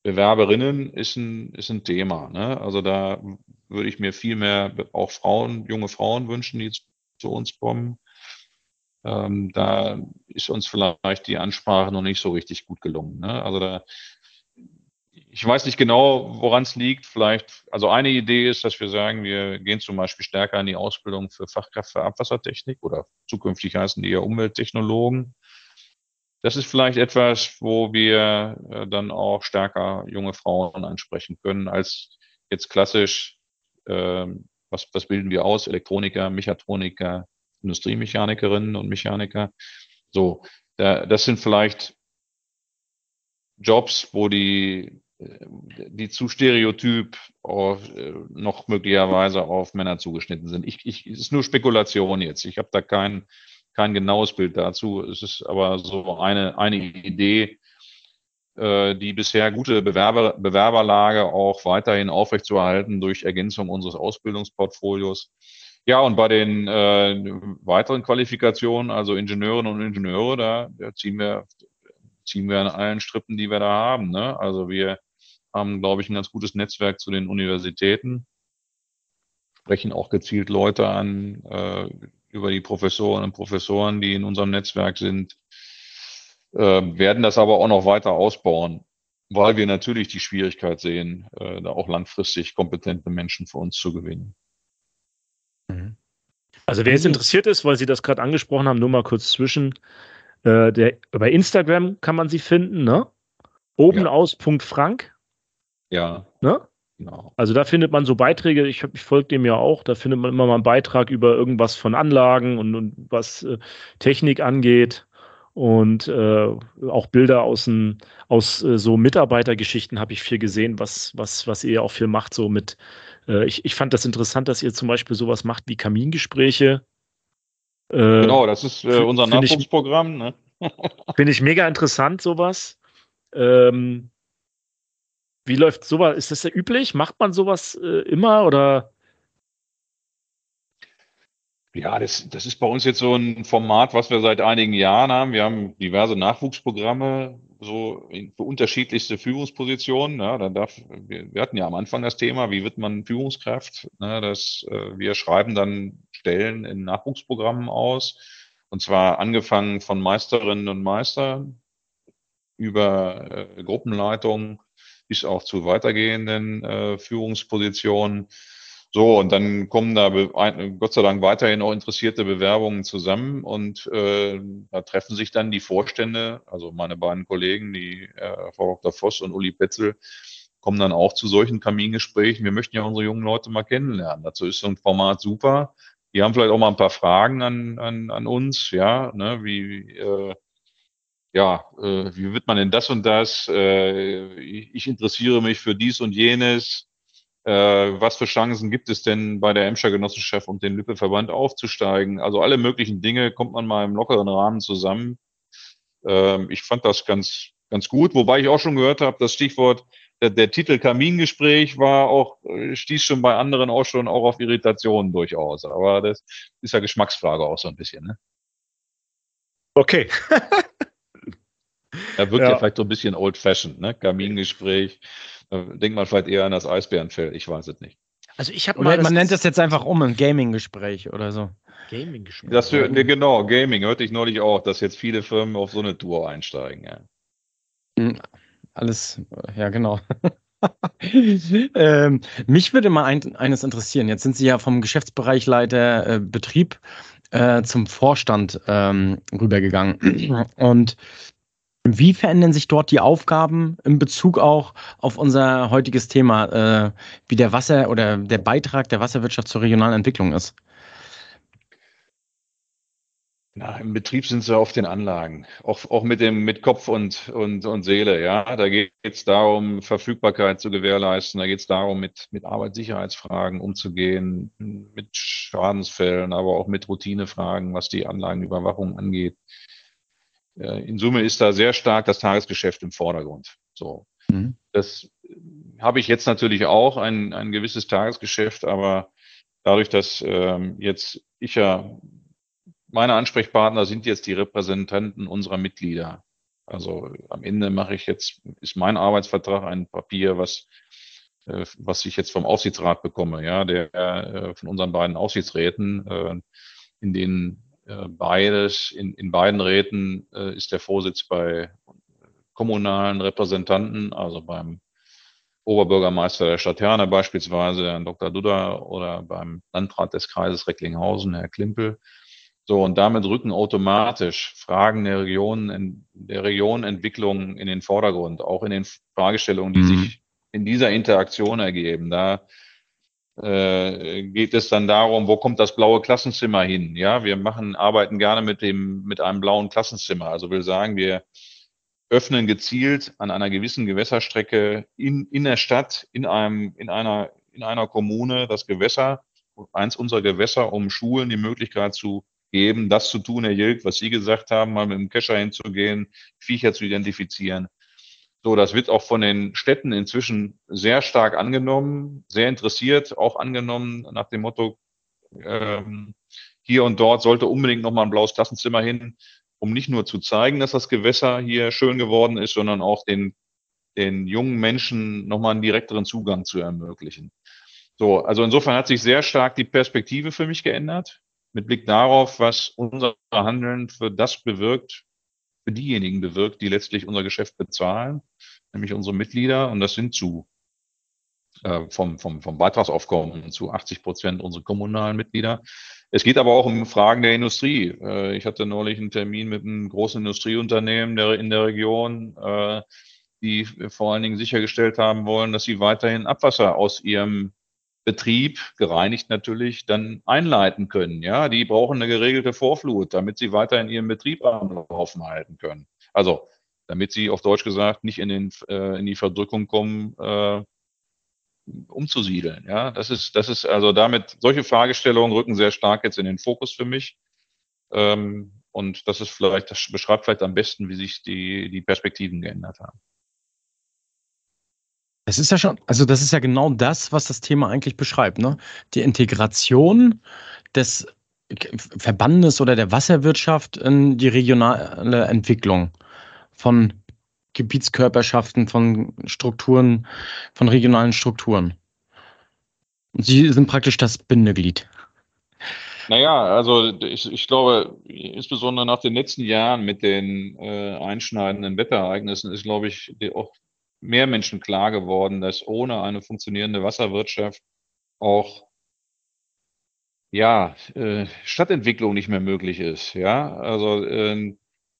Bewerberinnen ist ein, ist ein Thema. Ne? Also da würde ich mir viel mehr auch Frauen, junge Frauen wünschen, die zu uns kommen. Ähm, da ist uns vielleicht die Ansprache noch nicht so richtig gut gelungen. Ne? Also da ich weiß nicht genau, woran es liegt. Vielleicht, also eine Idee ist, dass wir sagen, wir gehen zum Beispiel stärker in die Ausbildung für Fachkräfte für Abwassertechnik oder zukünftig heißen die ja Umwelttechnologen. Das ist vielleicht etwas, wo wir äh, dann auch stärker junge Frauen ansprechen können, als jetzt klassisch, äh, was, was bilden wir aus? Elektroniker, Mechatroniker, Industriemechanikerinnen und Mechaniker. So, da, das sind vielleicht Jobs, wo die die zu stereotyp auf, äh, noch möglicherweise auf Männer zugeschnitten sind. Ich, ich, ist nur Spekulation jetzt. Ich habe da kein, kein genaues Bild dazu. Es ist aber so eine, eine Idee, äh, die bisher gute Bewerber, Bewerberlage auch weiterhin aufrechtzuerhalten durch Ergänzung unseres Ausbildungsportfolios. Ja, und bei den äh, weiteren Qualifikationen, also Ingenieurinnen und Ingenieure, da, da ziehen wir ziehen wir an allen Strippen, die wir da haben. Ne? Also wir haben, glaube ich, ein ganz gutes Netzwerk zu den Universitäten, sprechen auch gezielt Leute an äh, über die Professoren und Professoren, die in unserem Netzwerk sind, äh, werden das aber auch noch weiter ausbauen, weil wir natürlich die Schwierigkeit sehen, äh, da auch langfristig kompetente Menschen für uns zu gewinnen. Mhm. Also wer jetzt interessiert ist, weil Sie das gerade angesprochen haben, nur mal kurz zwischen. Äh, der, bei Instagram kann man sie finden, ne? Oben ja. Ja. Ne? Genau. Also da findet man so Beiträge, ich, ich folge dem ja auch, da findet man immer mal einen Beitrag über irgendwas von Anlagen und, und was äh, Technik angeht und äh, auch Bilder aus, ein, aus äh, so Mitarbeitergeschichten habe ich viel gesehen, was, was, was ihr auch viel macht, so mit, äh, ich, ich fand das interessant, dass ihr zum Beispiel sowas macht wie Kamingespräche. Äh, genau, das ist äh, unser Nachwuchsprogramm. Ne? Finde ich mega interessant, sowas. Ähm, wie läuft sowas? Ist das ja üblich? Macht man sowas äh, immer oder? Ja, das, das ist bei uns jetzt so ein Format, was wir seit einigen Jahren haben. Wir haben diverse Nachwuchsprogramme, so für unterschiedlichste Führungspositionen. Ja, dann darf, wir, wir hatten ja am Anfang das Thema, wie wird man Führungskraft? Ne, das, äh, wir schreiben dann Stellen in Nachwuchsprogrammen aus. Und zwar angefangen von Meisterinnen und Meistern über äh, Gruppenleitungen bis auch zu weitergehenden äh, Führungspositionen. So, und dann kommen da Gott sei Dank weiterhin auch interessierte Bewerbungen zusammen und äh, da treffen sich dann die Vorstände, also meine beiden Kollegen, die äh, Frau Dr. Voss und Uli Petzel, kommen dann auch zu solchen Kamingesprächen. Wir möchten ja unsere jungen Leute mal kennenlernen. Dazu ist so ein Format super. Die haben vielleicht auch mal ein paar Fragen an, an, an uns, ja, ne, wie, äh, ja, äh, wie wird man denn das und das? Äh, ich, interessiere mich für dies und jenes. Äh, was für Chancen gibt es denn bei der Emscher Genossenschaft und den Lübbeverband aufzusteigen? Also alle möglichen Dinge kommt man mal im lockeren Rahmen zusammen. Ähm, ich fand das ganz, ganz gut, wobei ich auch schon gehört habe, das Stichwort der, der Titel Kamingespräch war auch, äh, stieß schon bei anderen auch schon auch auf Irritationen durchaus. Aber das ist ja Geschmacksfrage auch so ein bisschen, ne? Okay. er wirkt ja. ja vielleicht so ein bisschen old-fashioned, ne? Kamingespräch. Denkt man vielleicht eher an das Eisbärenfell, ich weiß es nicht. Also ich habe mal. Man nennt das jetzt einfach um, ein Gaming-Gespräch oder so. Gaming-Gespräch. Das, ne, genau, Gaming hörte ich neulich auch, dass jetzt viele Firmen auf so eine Tour einsteigen, ja. Hm, alles, ja, genau. ähm, mich würde mal ein, eines interessieren. Jetzt sind Sie ja vom Geschäftsbereichleiter äh, Betrieb äh, zum Vorstand ähm, rübergegangen. Und wie verändern sich dort die Aufgaben in Bezug auch auf unser heutiges Thema, äh, wie der Wasser oder der Beitrag der Wasserwirtschaft zur regionalen Entwicklung ist? Na, im Betrieb sind sie auf den Anlagen, auch, auch mit dem mit Kopf und, und, und Seele. Ja, da geht es darum, Verfügbarkeit zu gewährleisten. Da geht es darum, mit, mit Arbeitssicherheitsfragen umzugehen, mit Schadensfällen, aber auch mit Routinefragen, was die Anlagenüberwachung angeht. In Summe ist da sehr stark das Tagesgeschäft im Vordergrund. So, mhm. das habe ich jetzt natürlich auch ein, ein gewisses Tagesgeschäft, aber dadurch, dass ähm, jetzt ich ja meine Ansprechpartner sind jetzt die Repräsentanten unserer Mitglieder. Also am Ende mache ich jetzt, ist mein Arbeitsvertrag ein Papier, was, äh, was ich jetzt vom Aufsichtsrat bekomme, ja, der äh, von unseren beiden Aufsichtsräten, äh, in denen äh, beides, in, in beiden Räten äh, ist der Vorsitz bei kommunalen Repräsentanten, also beim Oberbürgermeister der Stadt Herne beispielsweise, Herrn Dr. Duda, oder beim Landrat des Kreises Recklinghausen, Herr Klimpel. So, und damit rücken automatisch Fragen der Region, der Regionentwicklung in den Vordergrund, auch in den Fragestellungen, die mhm. sich in dieser Interaktion ergeben. Da äh, geht es dann darum, wo kommt das blaue Klassenzimmer hin? Ja, wir machen, arbeiten gerne mit dem, mit einem blauen Klassenzimmer. Also will sagen, wir öffnen gezielt an einer gewissen Gewässerstrecke in, in der Stadt, in einem, in einer, in einer Kommune das Gewässer, eins unserer Gewässer, um Schulen die Möglichkeit zu geben, das zu tun, Herr Jilk, was Sie gesagt haben, mal mit dem Kescher hinzugehen, Viecher zu identifizieren. So, das wird auch von den Städten inzwischen sehr stark angenommen, sehr interessiert, auch angenommen nach dem Motto, ähm, hier und dort sollte unbedingt nochmal ein blaues Klassenzimmer hin, um nicht nur zu zeigen, dass das Gewässer hier schön geworden ist, sondern auch den, den jungen Menschen nochmal einen direkteren Zugang zu ermöglichen. So, also insofern hat sich sehr stark die Perspektive für mich geändert mit Blick darauf, was unser Handeln für das bewirkt, für diejenigen bewirkt, die letztlich unser Geschäft bezahlen, nämlich unsere Mitglieder. Und das sind zu äh, vom, vom, vom Beitragsaufkommen zu 80 Prozent unsere kommunalen Mitglieder. Es geht aber auch um Fragen der Industrie. Äh, ich hatte neulich einen Termin mit einem großen Industrieunternehmen der, in der Region, äh, die vor allen Dingen sichergestellt haben wollen, dass sie weiterhin Abwasser aus ihrem Betrieb, gereinigt natürlich, dann einleiten können. Ja, die brauchen eine geregelte Vorflut, damit sie weiterhin ihren Betrieb am Laufen halten können. Also, damit sie auf Deutsch gesagt nicht in, den, äh, in die Verdrückung kommen, äh, umzusiedeln. Ja, das ist, das ist also damit, solche Fragestellungen rücken sehr stark jetzt in den Fokus für mich. Ähm, und das ist vielleicht, das beschreibt vielleicht am besten, wie sich die, die Perspektiven geändert haben. Es ist ja schon, also das ist ja genau das, was das Thema eigentlich beschreibt, ne? Die Integration des Verbandes oder der Wasserwirtschaft in die regionale Entwicklung von Gebietskörperschaften, von Strukturen, von regionalen Strukturen. Und Sie sind praktisch das Bindeglied. Naja, also ich, ich glaube, insbesondere nach den letzten Jahren mit den äh, einschneidenden Wetterereignissen ist, glaube ich, auch mehr Menschen klar geworden, dass ohne eine funktionierende Wasserwirtschaft auch ja, äh, Stadtentwicklung nicht mehr möglich ist. Ja, also äh,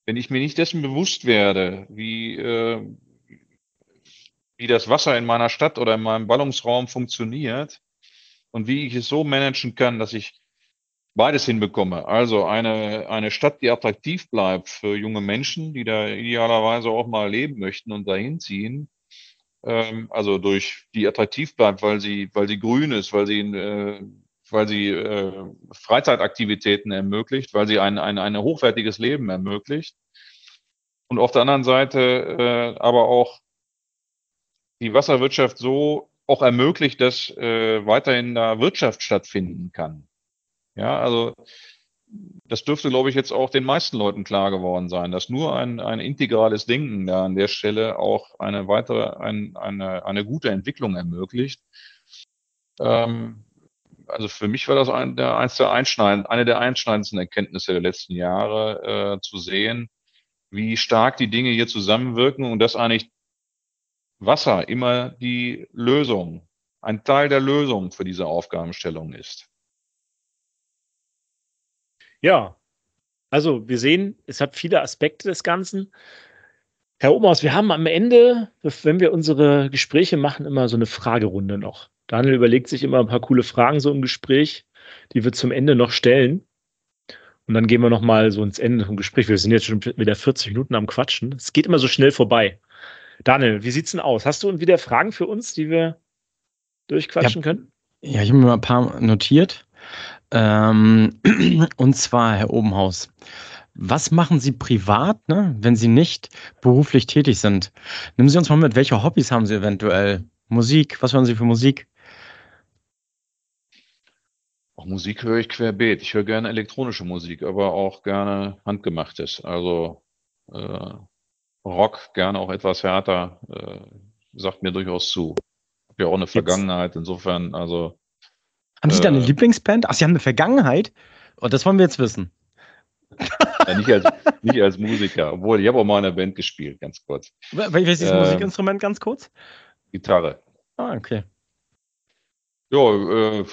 wenn ich mir nicht dessen bewusst werde, wie, äh, wie das Wasser in meiner Stadt oder in meinem Ballungsraum funktioniert und wie ich es so managen kann, dass ich beides hinbekomme. Also eine, eine Stadt, die attraktiv bleibt für junge Menschen, die da idealerweise auch mal leben möchten und dahin ziehen. Ähm, also durch die attraktiv bleibt, weil sie, weil sie grün ist, weil sie äh, weil sie äh, Freizeitaktivitäten ermöglicht, weil sie ein, ein, ein hochwertiges Leben ermöglicht. Und auf der anderen Seite äh, aber auch die Wasserwirtschaft so auch ermöglicht, dass äh, weiterhin da Wirtschaft stattfinden kann. Ja, also das dürfte, glaube ich, jetzt auch den meisten Leuten klar geworden sein, dass nur ein, ein integrales Denken da an der Stelle auch eine weitere, ein, eine, eine gute Entwicklung ermöglicht. Ähm, also für mich war das ein, der, eins der einschneidend, eine der einschneidendsten Erkenntnisse der letzten Jahre, äh, zu sehen, wie stark die Dinge hier zusammenwirken und dass eigentlich Wasser immer die Lösung, ein Teil der Lösung für diese Aufgabenstellung ist. Ja, also wir sehen, es hat viele Aspekte des Ganzen. Herr Omaus, wir haben am Ende, wenn wir unsere Gespräche machen, immer so eine Fragerunde noch. Daniel überlegt sich immer ein paar coole Fragen so im Gespräch, die wir zum Ende noch stellen. Und dann gehen wir noch mal so ins Ende vom Gespräch. Wir sind jetzt schon wieder 40 Minuten am Quatschen. Es geht immer so schnell vorbei. Daniel, wie sieht's denn aus? Hast du wieder Fragen für uns, die wir durchquatschen ja, können? Ja, ich habe mir mal ein paar notiert. Ähm, und zwar, Herr Obenhaus, was machen Sie privat, ne, wenn Sie nicht beruflich tätig sind? Nehmen Sie uns mal mit, welche Hobbys haben Sie eventuell? Musik, was hören Sie für Musik? Auch Musik höre ich querbeet. Ich höre gerne elektronische Musik, aber auch gerne handgemachtes. Also äh, Rock, gerne auch etwas härter, äh, sagt mir durchaus zu. Hab ja auch eine Vergangenheit, insofern, also. Haben Sie da eine äh, Lieblingsband? Ach, Sie haben eine Vergangenheit? Und oh, das wollen wir jetzt wissen. Ja, nicht, als, nicht als Musiker, obwohl ich habe auch mal in einer Band gespielt, ganz kurz. Welches ist das ähm, Musikinstrument, ganz kurz? Gitarre. Ah, okay. Ja, äh,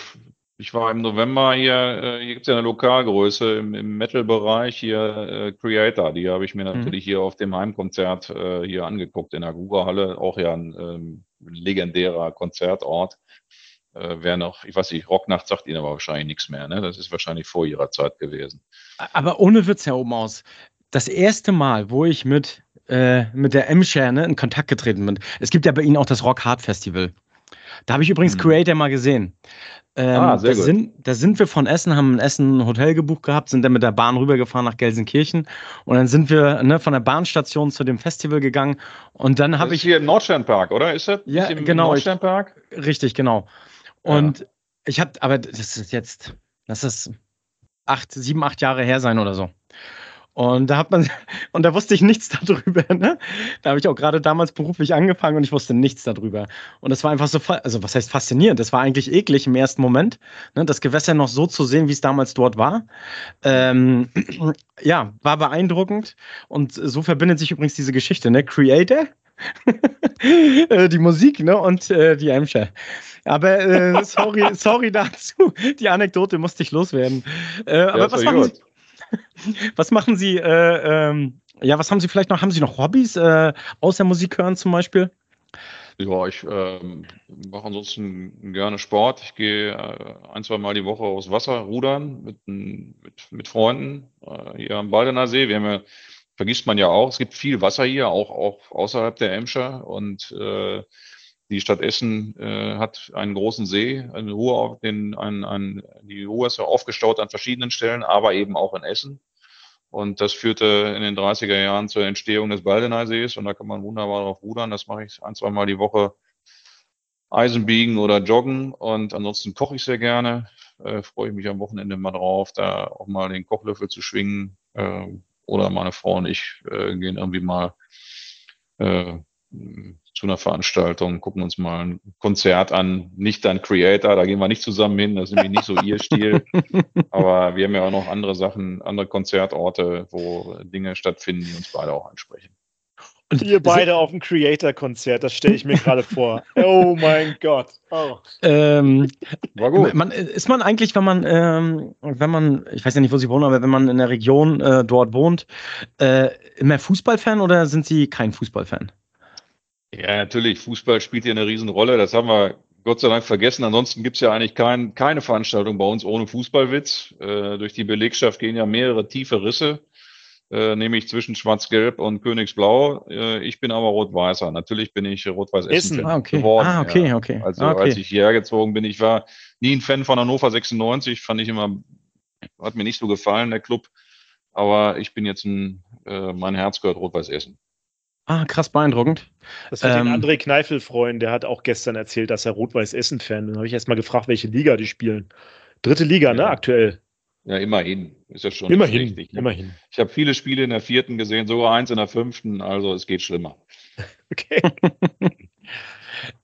ich war im November hier, äh, hier gibt es ja eine Lokalgröße im, im Metal-Bereich, hier äh, Creator, die habe ich mir mhm. natürlich hier auf dem Heimkonzert äh, hier angeguckt in der Guga-Halle, auch ja ein ähm, legendärer Konzertort. Äh, wer noch, ich weiß nicht, Rocknacht sagt Ihnen aber wahrscheinlich nichts mehr, ne? Das ist wahrscheinlich vor Ihrer Zeit gewesen. Aber ohne Witz, Herr Obenhaus, das erste Mal, wo ich mit, äh, mit der M-Share ne, in Kontakt getreten bin, es gibt ja bei Ihnen auch das Rock Hard Festival. Da habe ich übrigens hm. Creator mal gesehen. Ähm, ah, sehr da, gut. Sind, da sind wir von Essen, haben in Essen ein Hotel gebucht gehabt, sind dann mit der Bahn rübergefahren nach Gelsenkirchen und dann sind wir ne, von der Bahnstation zu dem Festival gegangen und dann habe ich. hier im Nordsternpark, oder? Ist das? Ja, im genau. Nordsternpark? Ich, richtig, genau. Und ja. ich habe, aber das ist jetzt, das ist acht, sieben, acht Jahre her sein oder so. Und da hat man, und da wusste ich nichts darüber. Ne? Da habe ich auch gerade damals beruflich angefangen und ich wusste nichts darüber. Und das war einfach so, also was heißt faszinierend? Das war eigentlich eklig im ersten Moment, ne? das Gewässer noch so zu sehen, wie es damals dort war. Ähm, ja, war beeindruckend. Und so verbindet sich übrigens diese Geschichte, ne? Creator, äh, die Musik, ne? Und äh, die Emscher. Aber äh, sorry, sorry dazu. Die Anekdote musste ich loswerden. Äh, aber ja, was machen Sie? was machen Sie, äh, ähm, ja, was haben Sie vielleicht noch? Haben Sie noch Hobbys äh, außer Musik hören zum Beispiel? Ja, ich ähm, mache ansonsten gerne Sport. Ich gehe äh, ein, zwei Mal die Woche aufs Wasser rudern mit, mit, mit Freunden äh, hier am Baldener See. Wir haben ja, vergisst man ja auch, es gibt viel Wasser hier, auch, auch außerhalb der Emscher. Und äh, die Stadt Essen äh, hat einen großen See, eine Ruhr, den, ein, ein, die Ruhr ist ja aufgestaut an verschiedenen Stellen, aber eben auch in Essen. Und das führte in den 30er Jahren zur Entstehung des Baldeneysees und da kann man wunderbar drauf rudern. Das mache ich ein, zwei Mal die Woche Eisenbiegen oder Joggen und ansonsten koche ich sehr gerne. Äh, freue ich mich am Wochenende mal drauf, da auch mal den Kochlöffel zu schwingen. Äh, oder meine Frau und ich äh, gehen irgendwie mal äh, zu einer Veranstaltung, gucken uns mal ein Konzert an, nicht ein Creator, da gehen wir nicht zusammen hin, das ist nämlich nicht so ihr Stil. Aber wir haben ja auch noch andere Sachen, andere Konzertorte, wo Dinge stattfinden, die uns beide auch ansprechen. Und Ihr beide auf dem Creator-Konzert, das stelle ich mir gerade vor. Oh mein Gott. Oh. Ähm, War gut. Man, ist man eigentlich, wenn man, ähm, wenn man, ich weiß ja nicht, wo Sie wohnen, aber wenn man in der Region äh, dort wohnt, äh, immer Fußballfan oder sind Sie kein Fußballfan? Ja, natürlich. Fußball spielt hier eine Riesenrolle. Das haben wir Gott sei Dank vergessen. Ansonsten gibt es ja eigentlich kein, keine Veranstaltung bei uns ohne Fußballwitz. Äh, durch die Belegschaft gehen ja mehrere tiefe Risse äh, nämlich zwischen Schwarz-Gelb und Königsblau. Äh, ich bin aber Rot-Weißer. Natürlich bin ich Rot-Weiß-Essen ah, okay. geworden. Ah, okay, ja. okay. Also okay. als ich hierher gezogen bin, ich war nie ein Fan von Hannover 96, fand ich immer, hat mir nicht so gefallen, der Club. Aber ich bin jetzt ein, äh, mein Herz gehört Rot-Weiß-Essen. Ah, krass beeindruckend. Das wird ähm, den André Kneifel freuen, der hat auch gestern erzählt, dass er Rot-Weiß-Essen-Fan ist. Dann habe ich erst mal gefragt, welche Liga die spielen. Dritte Liga, ne, ja. ne, aktuell. Ja, immerhin. Ist ja schon immerhin, richtig, ne? immerhin. Ich habe viele Spiele in der vierten gesehen, sogar eins in der fünften, also es geht schlimmer. Okay.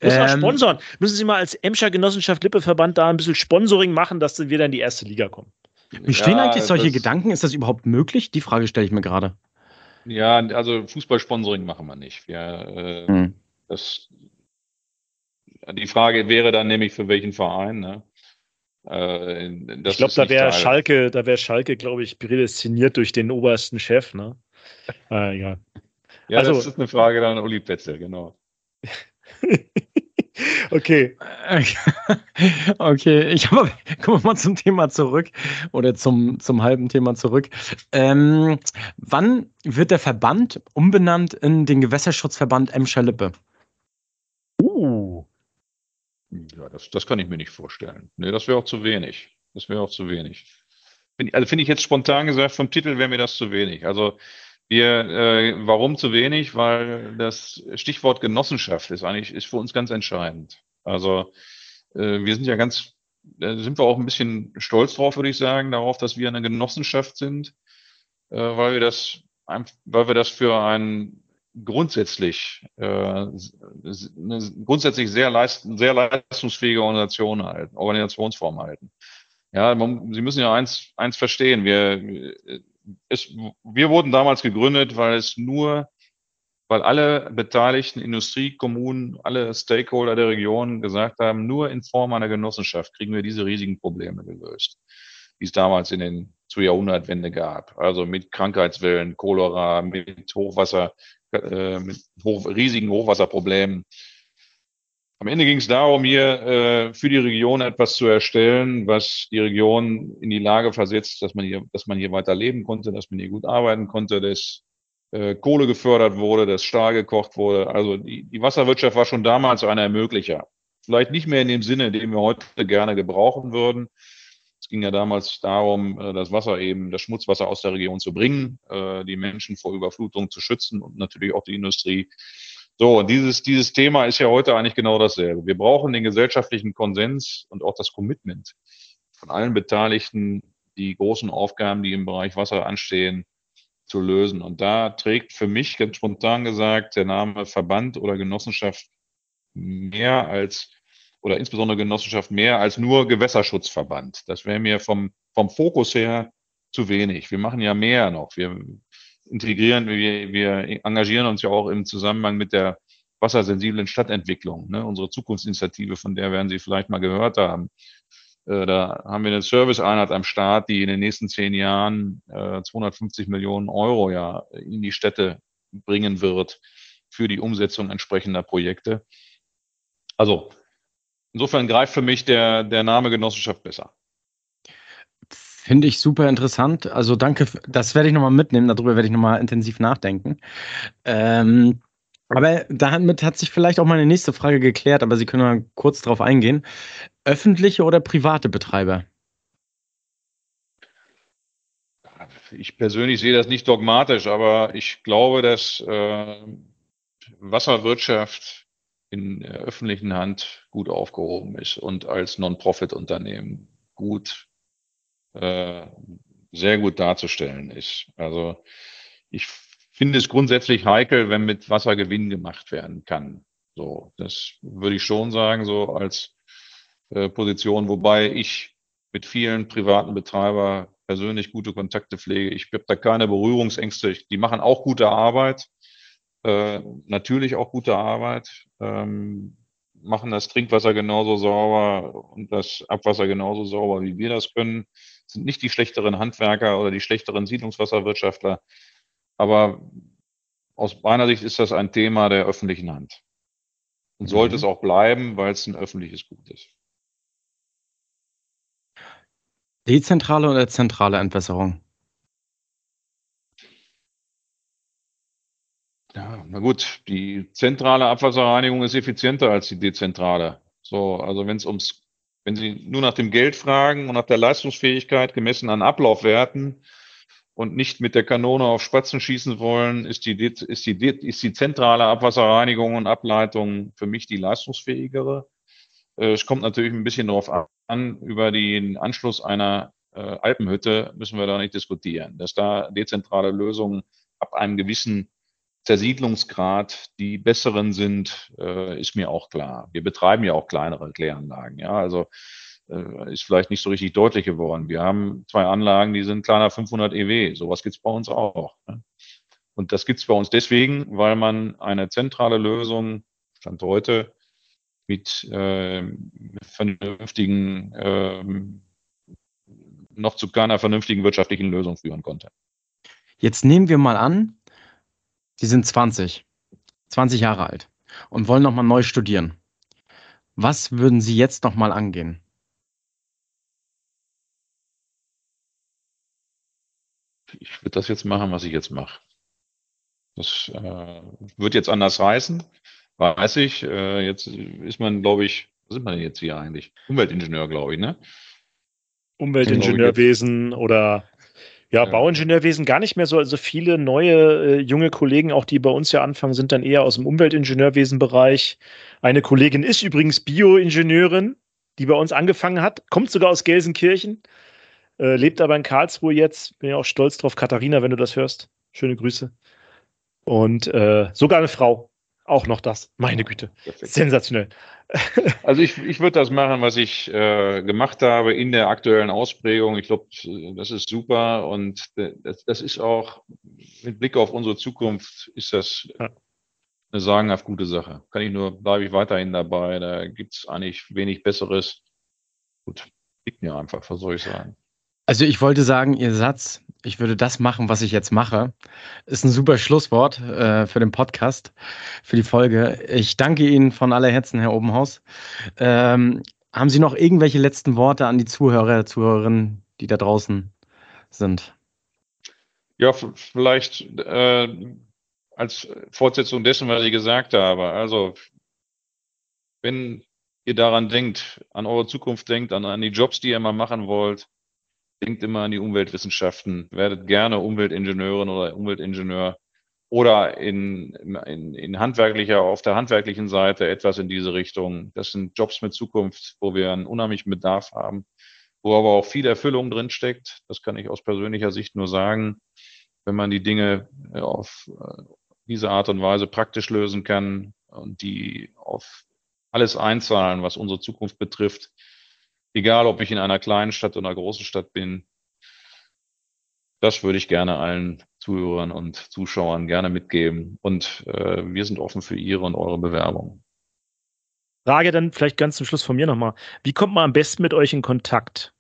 Muss ähm, sponsern. Müssen Sie mal als Emscher Genossenschaft Lippeverband da ein bisschen Sponsoring machen, dass wir dann in die erste Liga kommen. Wie stehen ja, eigentlich solche Gedanken? Ist das überhaupt möglich? Die Frage stelle ich mir gerade. Ja, also Fußballsponsoring machen wir nicht. Wir, äh, hm. das, die Frage wäre dann nämlich für welchen Verein. Ne? Äh, ich glaube, da wäre Schalke, da wäre Schalke, glaube ich, prädestiniert durch den obersten Chef, ne? äh, ja. ja, also, das ist eine Frage dann an Uli Petzel, genau. okay. okay, ich habe, kommen wir mal zum Thema zurück oder zum, zum halben Thema zurück. Ähm, wann wird der Verband umbenannt in den Gewässerschutzverband Emscher Lippe? Uh, ja, das, das kann ich mir nicht vorstellen. Nee, das wäre auch zu wenig. Das wäre auch zu wenig. Also finde ich jetzt spontan gesagt, vom Titel wäre mir das zu wenig. Also wir, äh, warum zu wenig? Weil das Stichwort Genossenschaft ist eigentlich, ist für uns ganz entscheidend. Also äh, wir sind ja ganz, da sind wir auch ein bisschen stolz drauf, würde ich sagen, darauf, dass wir eine Genossenschaft sind, äh, weil wir das, weil wir das für ein grundsätzlich äh, eine grundsätzlich sehr, leist, sehr leistungsfähige Organisation halten, Organisationsform halten. Ja, man, Sie müssen ja eins, eins verstehen. Wir, es, wir wurden damals gegründet, weil es nur, weil alle beteiligten Industrie, Kommunen, alle Stakeholder der Region gesagt haben, nur in Form einer Genossenschaft kriegen wir diese riesigen Probleme gelöst, die es damals in den zur Jahrhundertwende gab. Also mit Krankheitswellen, Cholera, mit Hochwasser, äh, mit hoch, riesigen Hochwasserproblemen. Am Ende ging es darum, hier äh, für die Region etwas zu erstellen, was die Region in die Lage versetzt, dass man hier, dass man hier weiter leben konnte, dass man hier gut arbeiten konnte, dass äh, Kohle gefördert wurde, dass Stahl gekocht wurde. Also die, die Wasserwirtschaft war schon damals ein Ermöglicher. Vielleicht nicht mehr in dem Sinne, den wir heute gerne gebrauchen würden, ging ja damals darum, äh, das Wasser eben, das Schmutzwasser aus der Region zu bringen, äh, die Menschen vor Überflutung zu schützen und natürlich auch die Industrie. So, und dieses, dieses Thema ist ja heute eigentlich genau dasselbe. Wir brauchen den gesellschaftlichen Konsens und auch das Commitment von allen Beteiligten, die großen Aufgaben, die im Bereich Wasser anstehen, zu lösen. Und da trägt für mich ganz spontan gesagt der Name Verband oder Genossenschaft mehr als oder insbesondere Genossenschaft mehr als nur Gewässerschutzverband. Das wäre mir vom, vom Fokus her zu wenig. Wir machen ja mehr noch. Wir integrieren, wir, wir engagieren uns ja auch im Zusammenhang mit der wassersensiblen Stadtentwicklung. Ne? Unsere Zukunftsinitiative, von der werden Sie vielleicht mal gehört haben. Äh, da haben wir eine Serviceeinheit am Start, die in den nächsten zehn Jahren äh, 250 Millionen Euro ja in die Städte bringen wird für die Umsetzung entsprechender Projekte. Also Insofern greift für mich der, der Name Genossenschaft besser. Finde ich super interessant. Also danke, das werde ich nochmal mitnehmen, darüber werde ich nochmal intensiv nachdenken. Ähm, aber damit hat sich vielleicht auch meine nächste Frage geklärt, aber Sie können mal kurz darauf eingehen. Öffentliche oder private Betreiber? Ich persönlich sehe das nicht dogmatisch, aber ich glaube, dass äh, Wasserwirtschaft in der öffentlichen Hand gut aufgehoben ist und als Non-Profit-Unternehmen gut, äh, sehr gut darzustellen ist. Also ich finde es grundsätzlich heikel, wenn mit Wasser Gewinn gemacht werden kann. So, das würde ich schon sagen, so als äh, Position, wobei ich mit vielen privaten Betreiber persönlich gute Kontakte pflege. Ich habe da keine Berührungsängste. Die machen auch gute Arbeit. äh, natürlich auch gute Arbeit, ähm, machen das Trinkwasser genauso sauber und das Abwasser genauso sauber, wie wir das können, sind nicht die schlechteren Handwerker oder die schlechteren Siedlungswasserwirtschaftler. Aber aus meiner Sicht ist das ein Thema der öffentlichen Hand. Und sollte mhm. es auch bleiben, weil es ein öffentliches Gut ist. Dezentrale oder zentrale Entwässerung? Ja, na gut, die zentrale Abwasserreinigung ist effizienter als die dezentrale. So, also wenn es ums, wenn Sie nur nach dem Geld fragen und nach der Leistungsfähigkeit gemessen an Ablaufwerten und nicht mit der Kanone auf Spatzen schießen wollen, ist die, ist die, ist die zentrale Abwasserreinigung und Ableitung für mich die leistungsfähigere. Äh, es kommt natürlich ein bisschen darauf an, über den Anschluss einer äh, Alpenhütte müssen wir da nicht diskutieren. Dass da dezentrale Lösungen ab einem gewissen Zersiedlungsgrad die besseren sind, äh, ist mir auch klar. Wir betreiben ja auch kleinere Kläranlagen. Ja, also äh, ist vielleicht nicht so richtig deutlich geworden. Wir haben zwei Anlagen, die sind kleiner 500 EW. Sowas gibt's bei uns auch. Ne? Und das gibt's bei uns deswegen, weil man eine zentrale Lösung, Stand heute, mit äh, vernünftigen, äh, noch zu keiner vernünftigen wirtschaftlichen Lösung führen konnte. Jetzt nehmen wir mal an, Sie sind 20, 20 Jahre alt und wollen nochmal neu studieren. Was würden Sie jetzt nochmal angehen? Ich würde das jetzt machen, was ich jetzt mache. Das äh, wird jetzt anders reißen, weiß ich. Äh, jetzt ist man, glaube ich, was sind wir denn jetzt hier eigentlich? Umweltingenieur, glaube ich, ne? Umweltingenieurwesen oder ja, ja, Bauingenieurwesen gar nicht mehr so. Also viele neue äh, junge Kollegen, auch die bei uns ja anfangen, sind dann eher aus dem Umweltingenieurwesenbereich. Eine Kollegin ist übrigens Bioingenieurin, die bei uns angefangen hat, kommt sogar aus Gelsenkirchen, äh, lebt aber in Karlsruhe jetzt. Bin ja auch stolz drauf, Katharina, wenn du das hörst. Schöne Grüße. Und äh, sogar eine Frau. Auch noch das. Meine Güte. Perfekt. Sensationell. Also ich, ich würde das machen, was ich äh, gemacht habe in der aktuellen Ausprägung. Ich glaube, das ist super und das, das, ist auch mit Blick auf unsere Zukunft ist das ja. eine sagenhaft gute Sache. Kann ich nur, bleibe ich weiterhin dabei. Da gibt es eigentlich wenig Besseres. Gut, liegt mir einfach, was soll ich sagen. Also ich wollte sagen, Ihr Satz, ich würde das machen, was ich jetzt mache, ist ein super Schlusswort äh, für den Podcast, für die Folge. Ich danke Ihnen von aller Herzen, Herr Obenhaus. Ähm, haben Sie noch irgendwelche letzten Worte an die Zuhörer, Zuhörerinnen, die da draußen sind? Ja, vielleicht äh, als Fortsetzung dessen, was ich gesagt habe. Also, wenn ihr daran denkt, an eure Zukunft denkt, an, an die Jobs, die ihr mal machen wollt, denkt immer an die Umweltwissenschaften, werdet gerne Umweltingenieurin oder Umweltingenieur oder in, in, in handwerklicher, auf der handwerklichen Seite etwas in diese Richtung. Das sind Jobs mit Zukunft, wo wir einen unheimlichen Bedarf haben, wo aber auch viel Erfüllung drin steckt. Das kann ich aus persönlicher Sicht nur sagen. Wenn man die Dinge äh, auf äh, diese Art und Weise praktisch lösen kann und die auf alles einzahlen, was unsere Zukunft betrifft, egal ob ich in einer kleinen Stadt oder einer großen Stadt bin. Das würde ich gerne allen Zuhörern und Zuschauern gerne mitgeben. Und äh, wir sind offen für Ihre und eure Bewerbung. Frage dann vielleicht ganz zum Schluss von mir nochmal. Wie kommt man am besten mit euch in Kontakt?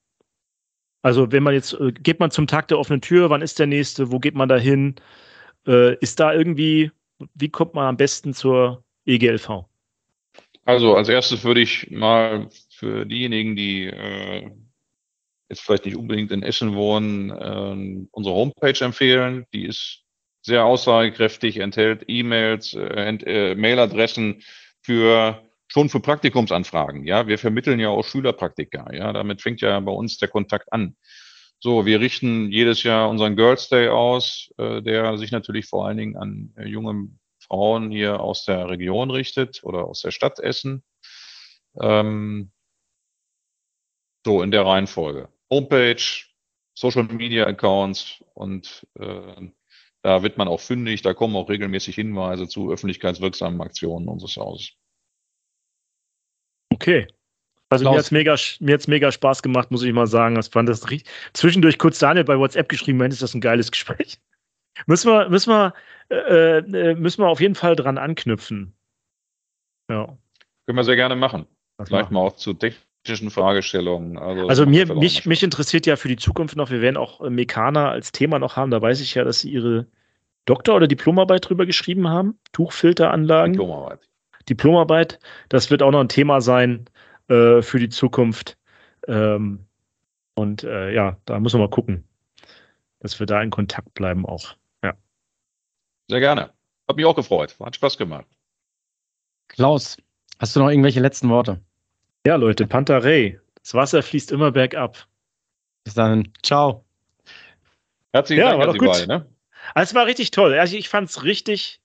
Also wenn man jetzt, äh, geht man zum Tag der offenen Tür, wann ist der nächste, wo geht man da hin? Äh, ist da irgendwie, wie kommt man am besten zur EGLV? Also als erstes würde ich mal für diejenigen, die äh, jetzt vielleicht nicht unbedingt in Essen wohnen, äh, unsere Homepage empfehlen. Die ist sehr aussagekräftig, enthält E-Mails, äh, äh, Mailadressen für schon für Praktikumsanfragen. Ja, wir vermitteln ja auch Schülerpraktika. Ja, damit fängt ja bei uns der Kontakt an. So, wir richten jedes Jahr unseren Girls Day aus, äh, der sich natürlich vor allen Dingen an äh, junge Frauen hier aus der Region richtet oder aus der Stadt Essen. Ähm, so in der Reihenfolge. Homepage, Social Media Accounts und äh, da wird man auch fündig, da kommen auch regelmäßig Hinweise zu öffentlichkeitswirksamen Aktionen unseres Hauses. Okay. Also Klaus. mir hat's mega, mir hat's mega Spaß gemacht, muss ich mal sagen. Ich fand das richtig. Zwischendurch kurz Daniel bei WhatsApp geschrieben, meinte, ist das ein geiles Gespräch. müssen wir, müssen wir, äh, äh, müssen wir auf jeden Fall dran anknüpfen. Ja. Können wir sehr gerne machen. Das Vielleicht machen. mal auch zu technischen Fragestellungen. Also, also mir, mich, mich interessiert ja für die Zukunft noch, wir werden auch äh, Mekana als Thema noch haben. Da weiß ich ja, dass Sie Ihre Doktor- oder Diplomarbeit drüber geschrieben haben. Tuchfilteranlagen. Diplomarbeit. Diplomarbeit. Das wird auch noch ein Thema sein äh, für die Zukunft. Ähm, und äh, ja, da müssen wir mal gucken, dass wir da in Kontakt bleiben auch. Ja. Sehr gerne. Hat mich auch gefreut. Hat Spaß gemacht. Klaus, hast du noch irgendwelche letzten Worte? Ja, Leute, Pantarei. Das Wasser fließt immer bergab. Bis dann. Ciao. Herzlichen ja, Dank war doch gut. Beiden, ne? Also, es war richtig toll. Also ich fand es richtig,